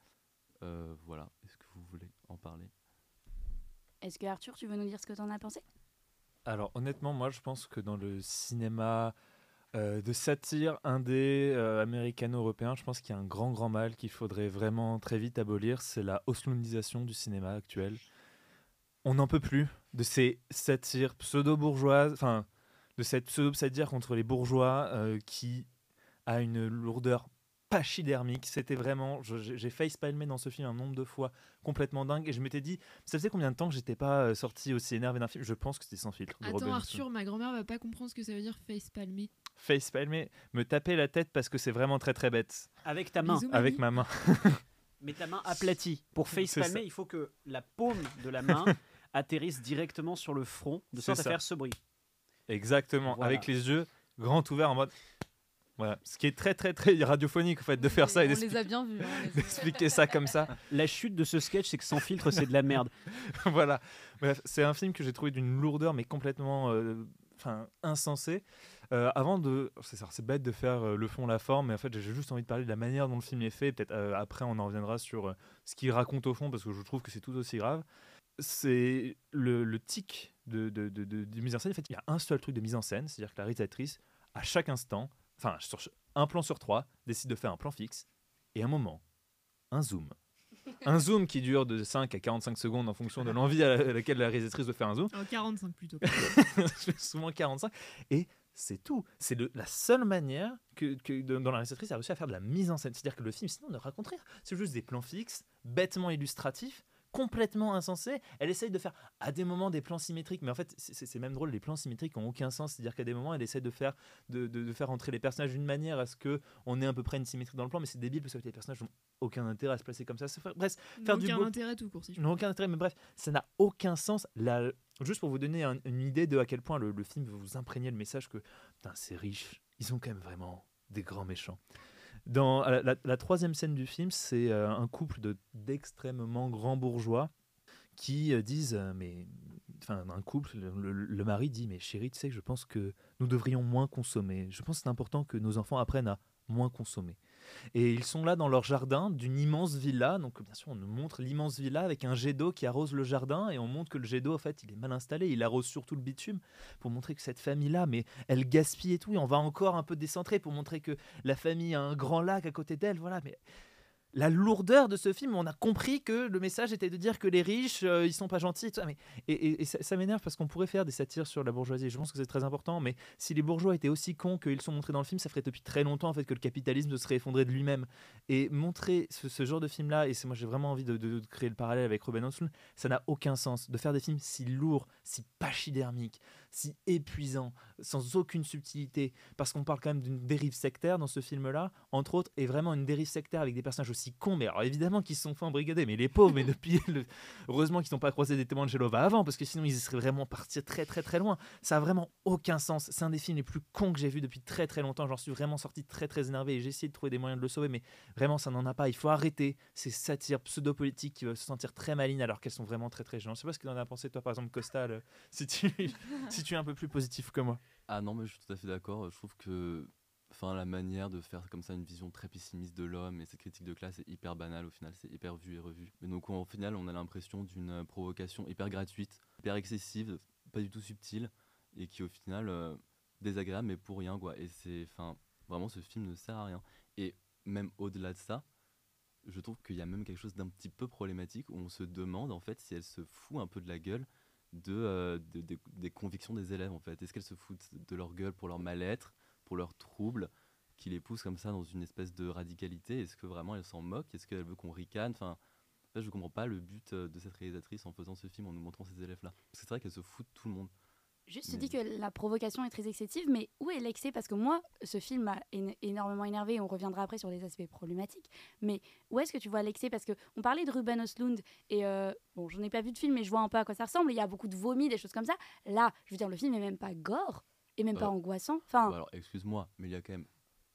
H: Voilà, est-ce que vous voulez en parler?
D: Est-ce que Arthur, tu veux nous dire ce que tu en as pensé?
G: Alors honnêtement, moi je pense que dans le cinéma euh, de satire indé euh, américano-européen, je pense qu'il y a un grand grand mal qu'il faudrait vraiment très vite abolir, c'est la oslonisation du cinéma actuel. On n'en peut plus de ces satires pseudo-bourgeoises, enfin de cette pseudo-satire contre les bourgeois euh, qui a une lourdeur pachydermique. C'était vraiment, j'ai failli palmer dans ce film un nombre de fois complètement dingue et je m'étais dit, ça faisait combien de temps que j'étais pas euh, sorti aussi énervé d'un film? Je pense que c'était sans filtre.
C: Attends
G: Robin
C: Arthur, ma grand-mère va pas comprendre ce que ça veut dire face palmer.
G: face palmer, me taper la tête parce que c'est vraiment très très bête.
F: Avec ta main.
C: Bisous,
G: Avec ma main.
F: Mais ta main aplatie. Pour face palmer, il faut que la paume de la main atterrisse directement sur le front, de sorte à faire ce bruit.
G: Exactement,
F: Voilà.
G: avec les yeux grands ouverts en mode. Voilà, ce qui est très très très radiophonique en fait de faire ça et
E: on
G: d'expliquer
E: les a bien vus. hein,
G: d'expliquer ça comme ça.
F: La chute de ce sketch, c'est que sans filtre, c'est de la merde.
G: voilà. Bref, c'est un film que j'ai trouvé d'une lourdeur mais complètement euh, enfin insensée. Euh, avant de c'est bête de faire euh, le fond la forme mais en fait j'ai juste envie de parler de la manière dont le film est fait peut-être euh, après on en reviendra sur euh, ce qu'il raconte au fond parce que je trouve que c'est tout aussi grave c'est le, le tic de, de, de, de- de mise en scène en fait il y a un seul truc de mise en scène c'est-à-dire que la réalisatrice à chaque instant enfin sur un plan sur trois décide de faire un plan fixe et un moment un zoom un zoom qui dure de 5 à 45 secondes en fonction de l'envie à laquelle la réalisatrice veut faire un zoom
C: En 45 plutôt.
G: je fais souvent 45 et c'est tout. C'est la seule manière que, que dont la réalisatrice a réussi à faire de la mise en scène. C'est-à-dire que le film, sinon, ne raconte rien. C'est juste des plans fixes, bêtement illustratifs, complètement insensés. Elle essaye de faire à des moments des plans symétriques, mais en fait, c'est même drôle, les plans symétriques n'ont aucun sens. C'est-à-dire qu'à des moments, elle essaie de faire, de, de, faire entrer les personnages d'une manière à ce qu'on ait à peu près une symétrie dans le plan, mais c'est débile parce que les personnages n'ont aucun intérêt à se placer comme ça. Bref,
C: faire du aucun intérêt tout court. Si
G: aucun intérêt, mais bref, ça n'a aucun sens. La, Juste pour vous donner une idée de à quel point le, film veut vous imprégner le message que c'est riche, ils ont quand même vraiment des grands méchants. Dans la, troisième scène du film, c'est euh, un couple d'extrêmement grands bourgeois qui euh, disent, euh, mais enfin un couple, le, le, mari dit, mais chérie, tu sais, je pense que nous devrions moins consommer. Je pense que c'est important que nos enfants apprennent à moins consommer. Et ils sont là dans leur jardin d'une immense villa. Donc, bien sûr, on nous montre l'immense villa avec un jet d'eau qui arrose le jardin. Et on montre que le jet d'eau, en fait, il est mal installé. Il arrose surtout le bitume pour montrer que cette famille-là, mais elle gaspille et tout. Et on va encore un peu décentrer pour montrer que la famille a un grand lac à côté d'elle. Voilà, mais la lourdeur de ce film, on a compris que le message était de dire que les riches, euh, ils sont pas gentils. Mais, et, ça, m'énerve parce qu'on pourrait faire des satires sur la bourgeoisie. Je pense que c'est très important. Mais si les bourgeois étaient aussi cons qu'ils sont montrés dans le film, ça ferait depuis très longtemps en fait que le capitalisme se serait effondré de lui-même. Et montrer ce, genre de film-là, et c'est moi j'ai vraiment envie de, créer le parallèle avec Ruben Östlund, ça n'a aucun sens de faire des films si lourds, si pachydermiques, si épuisants, sans aucune subtilité, parce qu'on parle quand même d'une dérive sectaire dans ce film-là, entre autres, et vraiment une dérive sectaire avec des personnages aussi cons, mais alors évidemment qu'ils se sont fait embrigader, mais les pauvres, mais depuis, heureusement qu'ils n'ont pas croisé des témoins de Jelova avant, parce que sinon ils seraient vraiment partis très très très loin. Ça a vraiment aucun sens. C'est un des films les plus cons que j'ai vu depuis très très longtemps. J'en suis vraiment sorti très très énervé et j'ai essayé de trouver des moyens de le sauver, mais vraiment ça n'en a pas. Il faut arrêter ces satires pseudo-politiques qui veulent se sentir très malines alors qu'elles sont vraiment très très gênantes. Je sais pas ce que tu en as pensé toi par exemple Costa, si, tu, si tu es un peu plus positif que moi.
H: Ah non mais je suis tout à fait d'accord. Je trouve que enfin la manière de faire comme ça une vision très pessimiste de l'homme et cette critique de classe est hyper banale au final, c'est hyper vu et revu. Mais donc au final, on a l'impression d'une euh, provocation hyper gratuite, hyper excessive, pas du tout subtile et qui au final euh, désagréable mais pour rien quoi. Et c'est vraiment ce film ne sert à rien. Et même au-delà de ça, je trouve qu'il y a même quelque chose d'un petit peu problématique où on se demande en fait si elle se fout un peu de la gueule de, euh, des convictions des élèves en fait. Est-ce qu'elle se fout de leur gueule pour leur mal-être pour leurs troubles qui les poussent comme ça dans une espèce de radicalité? Est-ce que vraiment elle s'en moque Est-ce qu'elle veut qu'on ricane? Enfin, je ne comprends pas le but euh, de cette réalisatrice en faisant ce film, en nous montrant ces élèves-là. C'est vrai qu'elle se fout de tout le monde.
D: Juste, mais... dis que la provocation est très excessive, mais où est l'excès? Parce que moi, ce film m'a énormément énervé, on reviendra après sur des aspects problématiques, mais où est-ce que tu vois l'excès? Parce qu'on parlait de Ruben Östlund, et euh, bon, j'en ai pas vu de film, mais je vois un peu à quoi ça ressemble, il y a beaucoup de vomi, des choses comme ça. Là, je veux dire, le film est même pas gore, et même pas euh, angoissant. Enfin...
H: Bah alors, excuse-moi, mais il y a quand même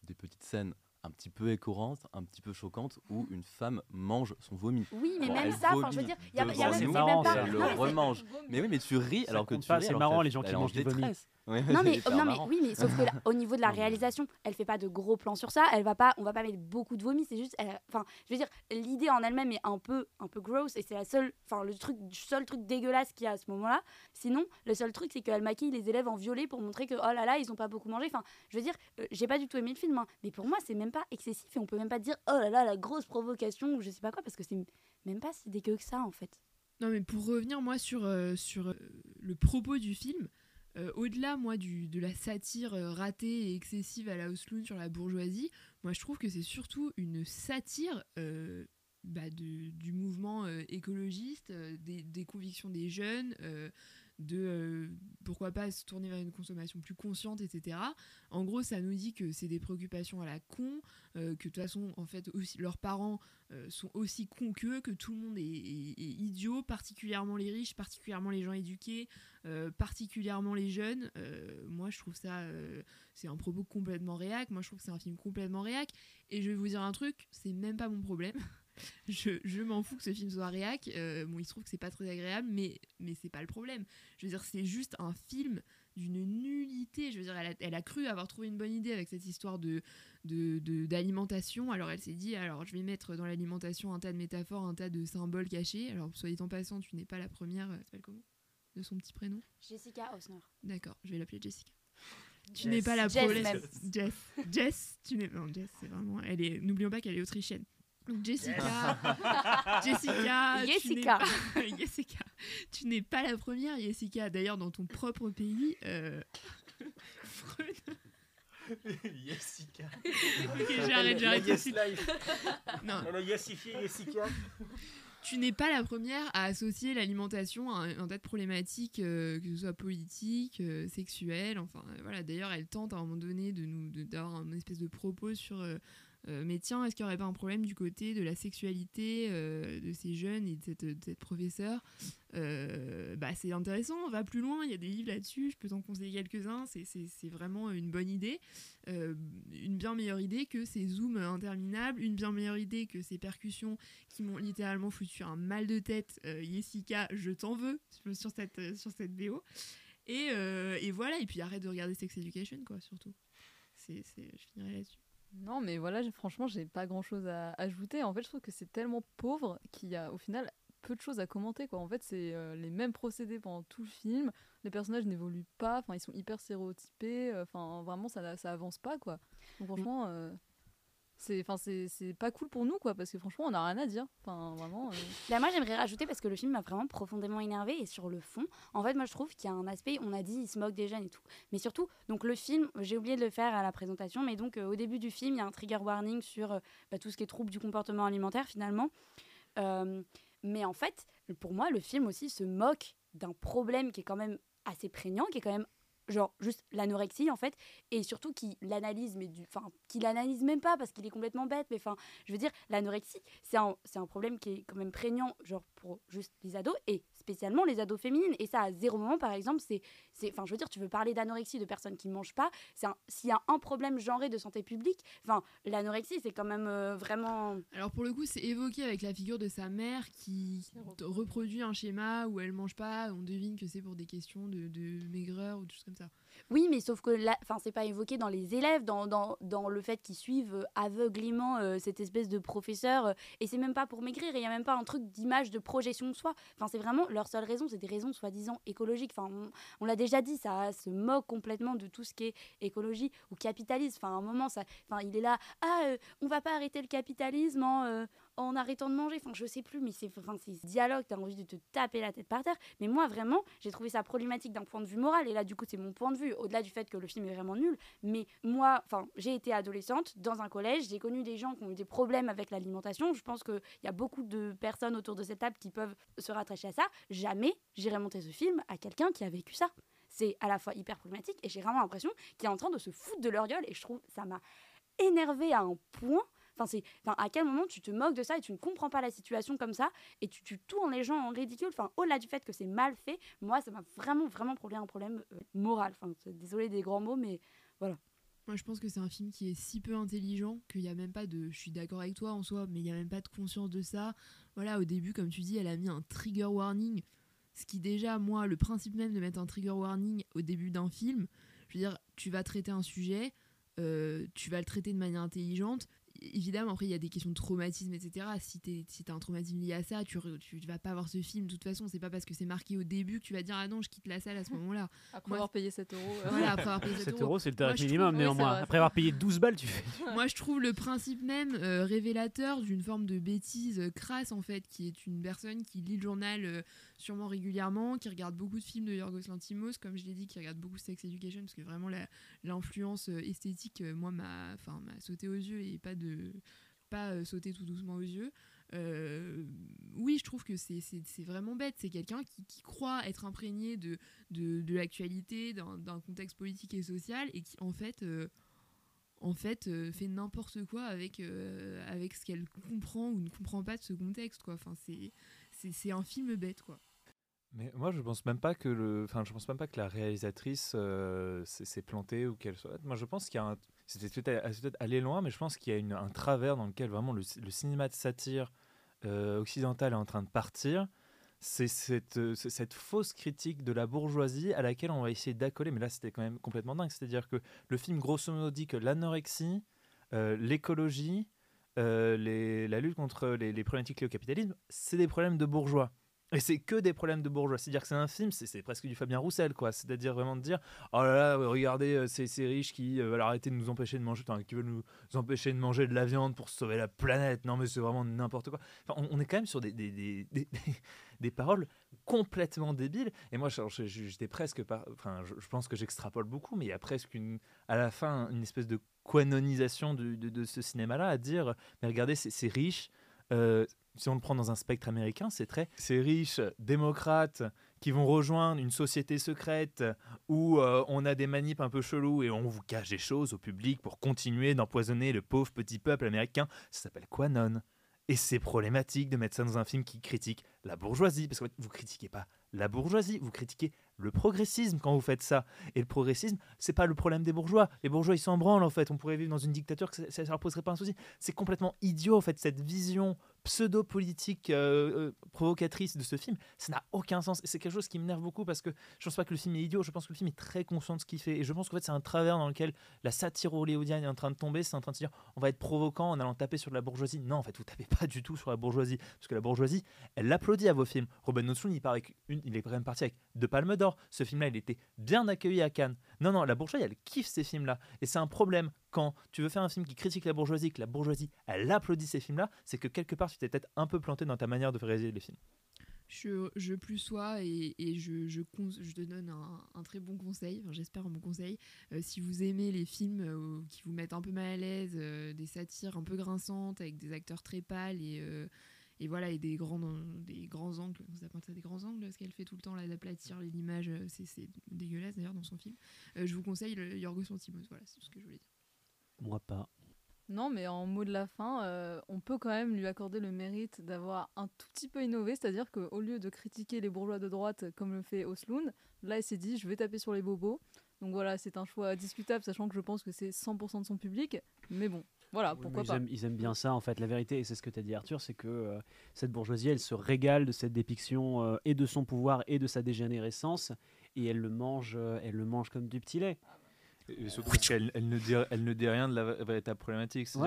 H: des petites scènes un petit peu écœurante, un petit peu choquante, où une femme mange son vomi.
D: Oui, mais même ça, je veux dire, il y a,
H: y a même, marrant, pas... le remange. Mais oui, mais tu ris alors que tu ris.
F: C'est marrant les gens qui mangent du
D: non mais, non mais oui mais sauf que au niveau de la réalisation elle fait pas de gros plans sur ça elle va pas on va pas mettre beaucoup de vomi c'est juste enfin je veux dire l'idée en elle-même est un peu un peu gross et c'est la seule enfin le truc seul truc dégueulasse qu'il y a à ce moment-là. Sinon le seul truc c'est qu'elle maquille les élèves en violet pour montrer que oh là là ils ont pas beaucoup mangé. Enfin je veux dire euh, j'ai pas du tout aimé le film hein, mais pour moi c'est même pas excessif et on peut même pas dire oh là là la grosse provocation ou je sais pas quoi parce que c'est même pas si dégueu que ça en fait.
C: Non mais pour revenir moi sur euh, sur euh, le propos du film euh, au-delà, moi, du, de la satire euh, ratée et excessive à la Osloon sur la bourgeoisie, moi, je trouve que c'est surtout une satire euh, bah, du mouvement écologiste, des, des, convictions des jeunes, de euh, pourquoi pas se tourner vers une consommation plus consciente, etc. En gros, ça nous dit que c'est des préoccupations à la con, euh, que de toute façon, en fait, aussi, leurs parents euh, sont aussi cons qu'eux, que tout le monde est, idiot, particulièrement les riches, particulièrement les gens éduqués, particulièrement les jeunes. moi, je trouve ça, c'est un propos complètement réac. Moi, je trouve que c'est un film complètement réac. Et je vais vous dire un truc, c'est même pas mon problème. je, m'en fous que ce film soit réac. Euh, bon, il se trouve que c'est pas très agréable, mais, mais c'est pas le problème. Je veux dire, c'est juste un film d'une nullité. Je veux dire, elle a, cru avoir trouvé une bonne idée avec cette histoire de d'alimentation. alors elle s'est dit, alors je vais mettre dans l'alimentation un tas de métaphores, un tas de symboles cachés. Alors soyez en passant, tu n'es pas la première. Elle s'appelle comment De son petit prénom
D: Jessica Osner.
C: D'accord, je vais l'appeler Jessica. Tu n'es pas la première. Jess. Jess. Tu n'es. Non, Jess, c'est vraiment. Elle est. N'oublions pas qu'elle est autrichienne. Jessica, Jessica,
D: Jessica,
C: tu Jessica, tu n'es pas la première, Jessica. D'ailleurs, dans ton propre pays, euh.
F: Jessica.
C: ok, j'arrête, j'arrête.
F: Yes Life.
C: Non.
F: Elle a yassifié Jessica.
C: tu n'es pas la première à associer l'alimentation à un, un tas de problématiques, euh, que ce soit politiques, euh, sexuelles, enfin euh, voilà. D'ailleurs, elle tente à un moment donné de nous de- d'avoir un espèce de propos sur. Euh, mais tiens, est-ce qu'il n'y aurait pas un problème du côté de la sexualité euh, de ces jeunes et de cette, de professeure? Euh, Bah c'est intéressant, on va plus loin, il y a des livres là-dessus, je peux t'en conseiller quelques-uns, c'est- vraiment une bonne idée. Une bien meilleure idée que ces zooms interminables, une bien meilleure idée que ces percussions qui m'ont littéralement foutu un mal de tête. Jessica, je t'en veux sur- cette, sur cette BO. Et, voilà, et puis arrête de regarder Sex Education, quoi, surtout. C'est, c'est, je finirai là-dessus.
E: Non, mais voilà, franchement, j'ai pas grand chose à ajouter. En fait, je trouve que c'est tellement pauvre qu'il y a au final peu de choses à commenter. Quoi. En fait, c'est euh, les mêmes procédés pendant tout le film. Les personnages n'évoluent pas, enfin, ils sont hyper stéréotypés. euh, Enfin, vraiment, ça, ça avance pas. Quoi. Donc, franchement, euh, c'est, enfin, c'est, pas cool pour nous, quoi, parce que franchement, on a rien à dire. Enfin, vraiment. euh,
D: Là, moi, j'aimerais rajouter parce que le film m'a vraiment profondément énervé et sur le fond, en fait, moi, je trouve qu'il y a un aspect, on a dit, il se moque des jeunes et tout. Mais surtout, donc le film, j'ai oublié de le faire à la présentation, mais donc euh, au début du film, il y a un trigger warning sur euh, bah, tout ce qui est trouble du comportement alimentaire finalement. Mais en fait, pour moi, le film aussi se moque d'un problème qui est quand même assez prégnant, qui est quand même genre juste l'anorexie en fait et surtout qui l'analyse mais du enfin qui l'analyse même pas parce qu'il est complètement bête mais enfin je veux dire l'anorexie c'est un, c'est un problème qui est quand même prégnant genre pour juste les ados et spécialement les ados féminines. Et ça à zéro moment par exemple c'est c'est enfin je veux dire tu veux parler d'anorexie de personnes qui ne mangent pas c'est un- s'il y a un problème genré de santé publique enfin l'anorexie c'est quand même euh, vraiment.
C: Alors pour le coup, c'est évoqué avec la figure de sa mère qui reproduit un schéma où elle mange pas, on devine que c'est pour des questions de, de maigreur ou des choses comme.
D: Oui, mais sauf que là, enfin, c'est pas évoqué dans les élèves, dans, dans, dans le fait qu'ils suivent euh, aveuglément euh, cette espèce de professeur, euh, et c'est même pas pour maigrir, il y a même pas un truc d'image, de projection de soi. C'est vraiment leur seule raison, c'est des raisons soi-disant écologiques. On, l'a déjà dit, ça se moque complètement de tout ce qui est écologie ou capitalisme. À un moment, ça, il est là, ah, euh, on va pas arrêter le capitalisme en, en arrêtant de manger. Enfin, je sais plus, mais c'est, enfin, ce dialogue, t'as envie de te taper la tête par terre. Mais moi, vraiment, j'ai trouvé ça problématique d'un point de vue moral. Et là, du coup, c'est mon point de vue, au-delà du fait que le film est vraiment nul. Mais moi, enfin, j'ai été adolescente dans un collège, j'ai connu des gens qui ont eu des problèmes avec l'alimentation. Je pense qu'il y a beaucoup de personnes autour de cette table qui peuvent se rattacher à ça. Jamais j'irai monter ce film à quelqu'un qui a vécu ça. C'est à la fois hyper problématique et j'ai vraiment l'impression qu'il est en train de se foutre de leur gueule. Et je trouve ça m'a énervé à un point. Enfin, c'est, enfin, à quel moment tu te moques de ça et tu ne comprends pas la situation comme ça et tu, tu tournes les gens en ridicule? Enfin, au-delà du fait que c'est mal fait, moi, ça m'a vraiment, vraiment posé un problème euh, moral. Enfin, désolé des grands mots, mais voilà.
C: Moi, je pense que c'est un film qui est si peu intelligent qu'il n'y a même pas de. Je suis d'accord avec toi en soi, mais il n'y a même pas de conscience de ça. Voilà, au début, comme tu dis, elle a mis un trigger warning. Ce qui, déjà, moi, le principe même de mettre un trigger warning au début d'un film, je veux dire, tu vas traiter un sujet, euh, tu vas le traiter de manière intelligente. Évidemment, après, il y a des questions de traumatisme, etc. Si tu si as un traumatisme lié à ça, tu, tu vas pas voir ce film. De toute façon, c'est pas parce que c'est marqué au début que tu vas dire Ah non, je quitte la salle à ce moment-là.
E: Après
C: Moi,
E: avoir payé 7 euros. euh,
C: Voilà, après avoir payé 7
F: 7
C: euros.
F: c'est le tarif
C: trouve-
F: minimum,
E: oui,
F: néanmoins. Après avoir payé 12 balles, tu fais.
C: Moi, je trouve le principe même euh, révélateur d'une forme de bêtise euh, crasse, en fait, qui est une personne qui lit le journal euh, sûrement régulièrement, qui regarde beaucoup de films de Yorgos Lanthimos, comme je l'ai dit, qui regarde beaucoup Sex Education, parce que vraiment l'influence euh, esthétique, euh, moi, m'a sauté aux yeux et pas de pas euh, sauter tout doucement aux yeux. Oui, je trouve que c'est- vraiment bête. C'est quelqu'un qui, qui croit être imprégné de, de, de l'actualité, d'un contexte politique et social, et qui, en fait, en fait fait n'importe quoi avec, avec ce qu'elle comprend ou ne comprend pas de ce contexte. Enfin, c'est un film bête. Quoi.
I: Mais moi, je pense même pas que le, enfin, je pense même pas que la réalisatrice euh, s'est plantée ou qu'elle soit. Moi, je pense qu'il y a un, c'était peut-être aller loin, mais je pense qu'il y a un travers dans lequel vraiment le, ci- le cinéma de satire euh, occidental est en train de partir. C'est cette, euh, c'est cette fausse critique de la bourgeoisie à laquelle on va essayer d'accoler. Mais là, c'était quand même complètement dingue. C'est-à-dire que le film, grosso modo, dit que l'anorexie, l'écologie, la lutte contre les, les problématiques liées au capitalisme, c'est des problèmes de bourgeois. Et c'est que des problèmes de bourgeois. C'est-à-dire que c'est un film, c'est presque du Fabien Roussel, quoi. C'est-à-dire vraiment de dire Oh là là, regardez euh, ces, riches qui euh, veulent arrêter de nous empêcher de manger, qui veulent nous empêcher de manger de la viande pour sauver la planète. Non, mais c'est vraiment n'importe quoi. Enfin, on, est quand même sur des, des, des, des- des paroles
G: complètement débile. Et moi, j'étais presque, enfin, je, pense que j'extrapole beaucoup, mais il y a presque une, à la fin une espèce de quanonisation de, de, ce cinéma-là à dire, mais regardez, c'est riche. Euh, si on le prend dans un spectre américain, c'est très, c'est riche, démocrate, qui vont rejoindre une société secrète où euh, on a des manips un peu chelous et on vous cache des choses au public pour continuer d'empoisonner le pauvre petit peuple américain. Ça s'appelle Quanon. Et c'est problématique de mettre ça dans un film qui critique la bourgeoisie, parce que vous critiquez pas la bourgeoisie, vous critiquez le progressisme quand vous faites ça. Et le progressisme, c'est pas le problème des bourgeois. Les bourgeois, ils s'en branlent en fait. On pourrait vivre dans une dictature ça, ne leur poserait pas un souci. C'est complètement idiot en fait cette vision pseudo-politique euh, euh, provocatrice de ce film, ça n'a aucun sens. Et c'est quelque chose qui m'énerve beaucoup parce que je pense pas que le film est idiot, je pense que le film est très conscient de ce qu'il fait. Et je pense qu'en fait, c'est un travers dans lequel la satire hollywoodienne est en train de tomber. C'est en train de se dire, on va être provocant en allant taper sur la bourgeoisie. Non, en fait, vous tapez pas du tout sur la bourgeoisie. Parce que la bourgeoisie, elle applaudit à vos films. Robin une, il est quand même parti avec deux palmes d'or. Ce film-là, il était bien accueilli à Cannes. Non, non, la bourgeoisie, elle kiffe ces films-là. Et c'est un problème quand tu veux faire un film qui critique la bourgeoisie, que la bourgeoisie, elle applaudit ces films-là, c'est que quelque part, tu t'es peut-être un peu planté dans ta manière de réaliser les films.
C: Je, je plus sois et, et je, je, je, te donne un, un très bon conseil, enfin, j'espère un bon conseil. Euh, si vous aimez les films euh, qui vous mettent un peu mal à l'aise, euh, des satires un peu grinçantes avec des acteurs très pâles et, et voilà, et des grands, des grands angles, vous appelez ça des grands angles, ce qu'elle fait tout le temps, là, d'aplatir l'image, c'est dégueulasse d'ailleurs dans son film. je vous conseille le Yorgos Lanthimos, voilà, c'est tout ce que je voulais dire.
F: Moi pas.
E: Non, mais en mot de la fin, euh, on peut quand même lui accorder le mérite d'avoir un tout petit peu innové, c'est-à-dire qu'au lieu de critiquer les bourgeois de droite comme le fait Osloon, là il s'est dit je vais taper sur les bobos. Donc voilà, c'est un choix discutable, sachant que je pense que c'est 100% de son public, mais bon. Voilà, pourquoi pas.
F: Ils aiment, bien ça, en fait. La vérité, et c'est ce que tu as dit, Arthur, c'est que euh, cette bourgeoisie, elle se régale de cette dépiction euh, et de son pouvoir et de sa dégénérescence, et elle le mange, elle le mange comme du petit lait.
G: Et surtout qu'elle elle ne, dit, elle ne dit rien de la véritable problématique. C'est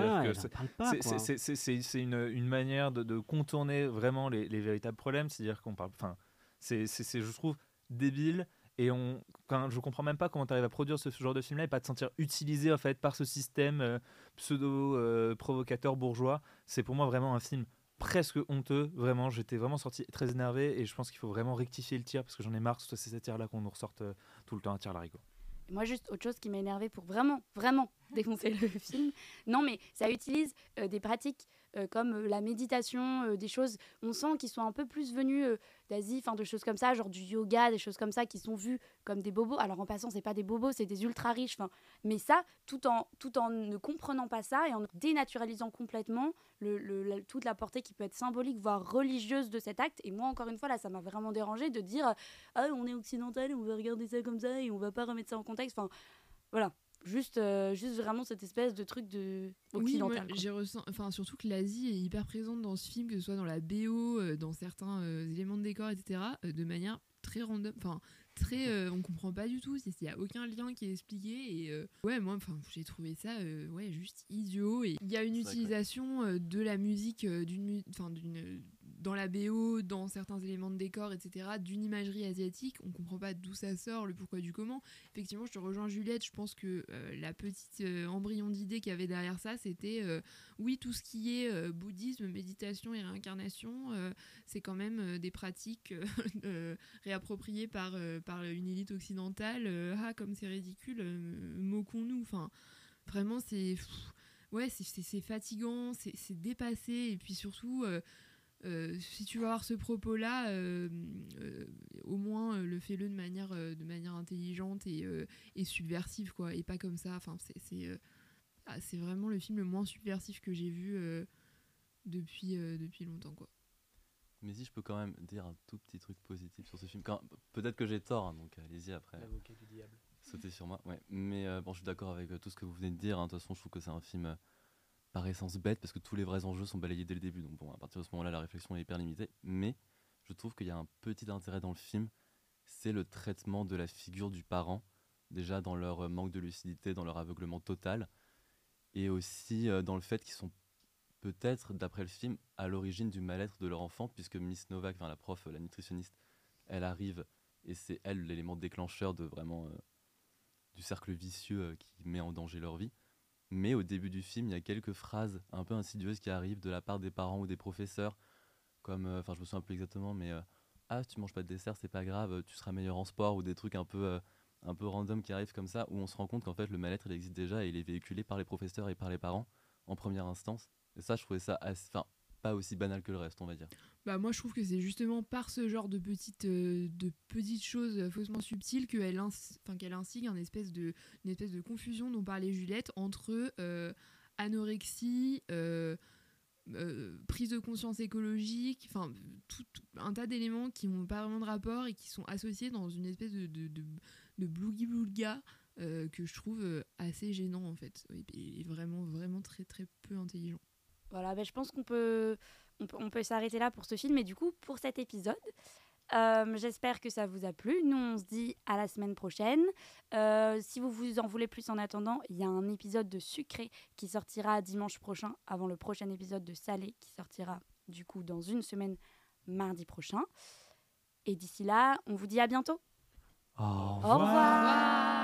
G: une, une, manière de, de, contourner vraiment les, les véritables problèmes. C'est-à-dire qu'on parle. Enfin, c'est, je trouve, débile. Et on, quand, je comprends même pas comment tu arrives à produire ce, genre de film-là et pas te sentir utilisé en fait par ce système euh, pseudo-provocateur euh, bourgeois. C'est pour moi vraiment un film presque honteux. Vraiment, j'étais vraiment sorti très énervé et je pense qu'il faut vraiment rectifier le tir parce que j'en ai marre de ces tirs-là qu'on nous ressorte euh, tout le temps à tir larigot.
D: Moi, juste autre chose qui m'a énervé pour vraiment, vraiment défoncer le film. Non, mais ça utilise euh, des pratiques euh, comme euh, la méditation, des choses, on sent qu'ils sont un peu plus venus d'Asie, de choses comme ça, genre du yoga, des choses comme ça qui sont vues comme des bobos. Alors en passant, c'est pas des bobos, c'est des ultra riches. Enfin, mais ça, tout en tout en ne comprenant pas ça et en dénaturalisant complètement toute la portée qui peut être symbolique, voire religieuse de cet acte. Et moi, encore une fois, là, ça m'a vraiment dérangé de dire ah on est occidental, on va regarder ça comme ça et on va pas remettre ça en contexte. Enfin, voilà. Juste, euh, juste vraiment cette espèce de truc de occidental.
C: Oui, j'ai ressent... enfin surtout que l'Asie est hyper présente dans ce film, que ce soit dans la BO, euh, dans certains euh, éléments de décor, etc., de manière très random, enfin très, on comprend pas du tout, il y a aucun lien qui est expliqué et ouais moi, enfin j'ai trouvé ça ouais juste idiot et il y a une utilisation de la musique d'une, enfin d'une dans la BO, dans certains éléments de décor, etc., d'une imagerie asiatique. On comprend pas d'où ça sort, le pourquoi du comment. Effectivement, je te rejoins Juliette, je pense que euh, la petite euh, embryon d'idée qu'il y avait derrière ça, c'était euh, oui, tout ce qui est bouddhisme, méditation et réincarnation, c'est quand même des pratiques réappropriées par, par une élite occidentale. ah, comme c'est ridicule, moquons-nous. Enfin, vraiment, c'est. Ouais, c'est fatigant, c'est dépassé, et puis surtout, si tu veux avoir ce propos-là, euh, euh, au moins le fais-le de manière, de manière intelligente et, et, subversive, quoi, et pas comme ça. Enfin, c'est ah, c'est vraiment le film le moins subversif que j'ai vu depuis, depuis longtemps, quoi.
H: Mais si je peux quand même dire un tout petit truc positif sur ce film. Peut-être que j'ai tort, hein, donc allez-y après.
F: L'avocat du diable.
H: Sautez sur moi, ouais. Mais bon, je suis d'accord avec tout ce que vous venez de dire. Hein. De toute façon, je trouve que c'est un film par essence bête parce que tous les vrais enjeux sont balayés dès le début. Donc bon, à partir de ce moment-là, la réflexion est hyper limitée. Mais je trouve qu'il y a un petit intérêt dans le film, c'est le traitement de la figure du parent, déjà dans leur manque de lucidité, dans leur aveuglement total, et aussi euh, dans le fait qu'ils sont peut-être, d'après le film, à l'origine du mal-être de leur enfant, puisque Miss Novak, la prof, la nutritionniste, elle arrive et c'est elle l'élément déclencheur de vraiment euh, du cercle vicieux euh, qui met en danger leur vie. Mais au début du film, il y a quelques phrases un peu insidieuses qui arrivent de la part des parents ou des professeurs, comme, euh, enfin, je me souviens peu exactement, mais euh, ah tu manges pas de dessert c'est pas grave tu seras meilleur en sport ou des trucs un peu euh, un peu random qui arrivent comme ça où on se rend compte qu'en fait le mal-être il existe déjà et il est véhiculé par les professeurs et par les parents en première instance. Et ça je trouvais ça assez enfin pas aussi banal que le reste on va dire
C: bah moi je trouve que c'est justement par ce genre de petites euh, de petites choses faussement subtiles qu'elle enfin qu'elle insigne une espèce de une espèce de confusion dont parlait Juliette entre euh, anorexie euh, prise de conscience écologique, enfin tout, un tas d'éléments qui n'ont pas vraiment de rapport et qui sont associés dans une espèce de, de, de, que je trouve assez gênant en fait et, vraiment vraiment très très peu intelligent.
D: Voilà, ben, je pense qu'on peut on peut, on peut s'arrêter là pour ce film et du coup pour cet épisode. Euh, j'espère que ça vous a plu. Nous, on se dit à la semaine prochaine. Euh, si vous vous en voulez plus en attendant, il y a un épisode de Sucré qui sortira dimanche prochain, avant le prochain épisode de Salé qui sortira du coup dans une semaine, mardi prochain. Et d'ici là, on vous dit à bientôt.
F: Au
D: revoir. Au revoir.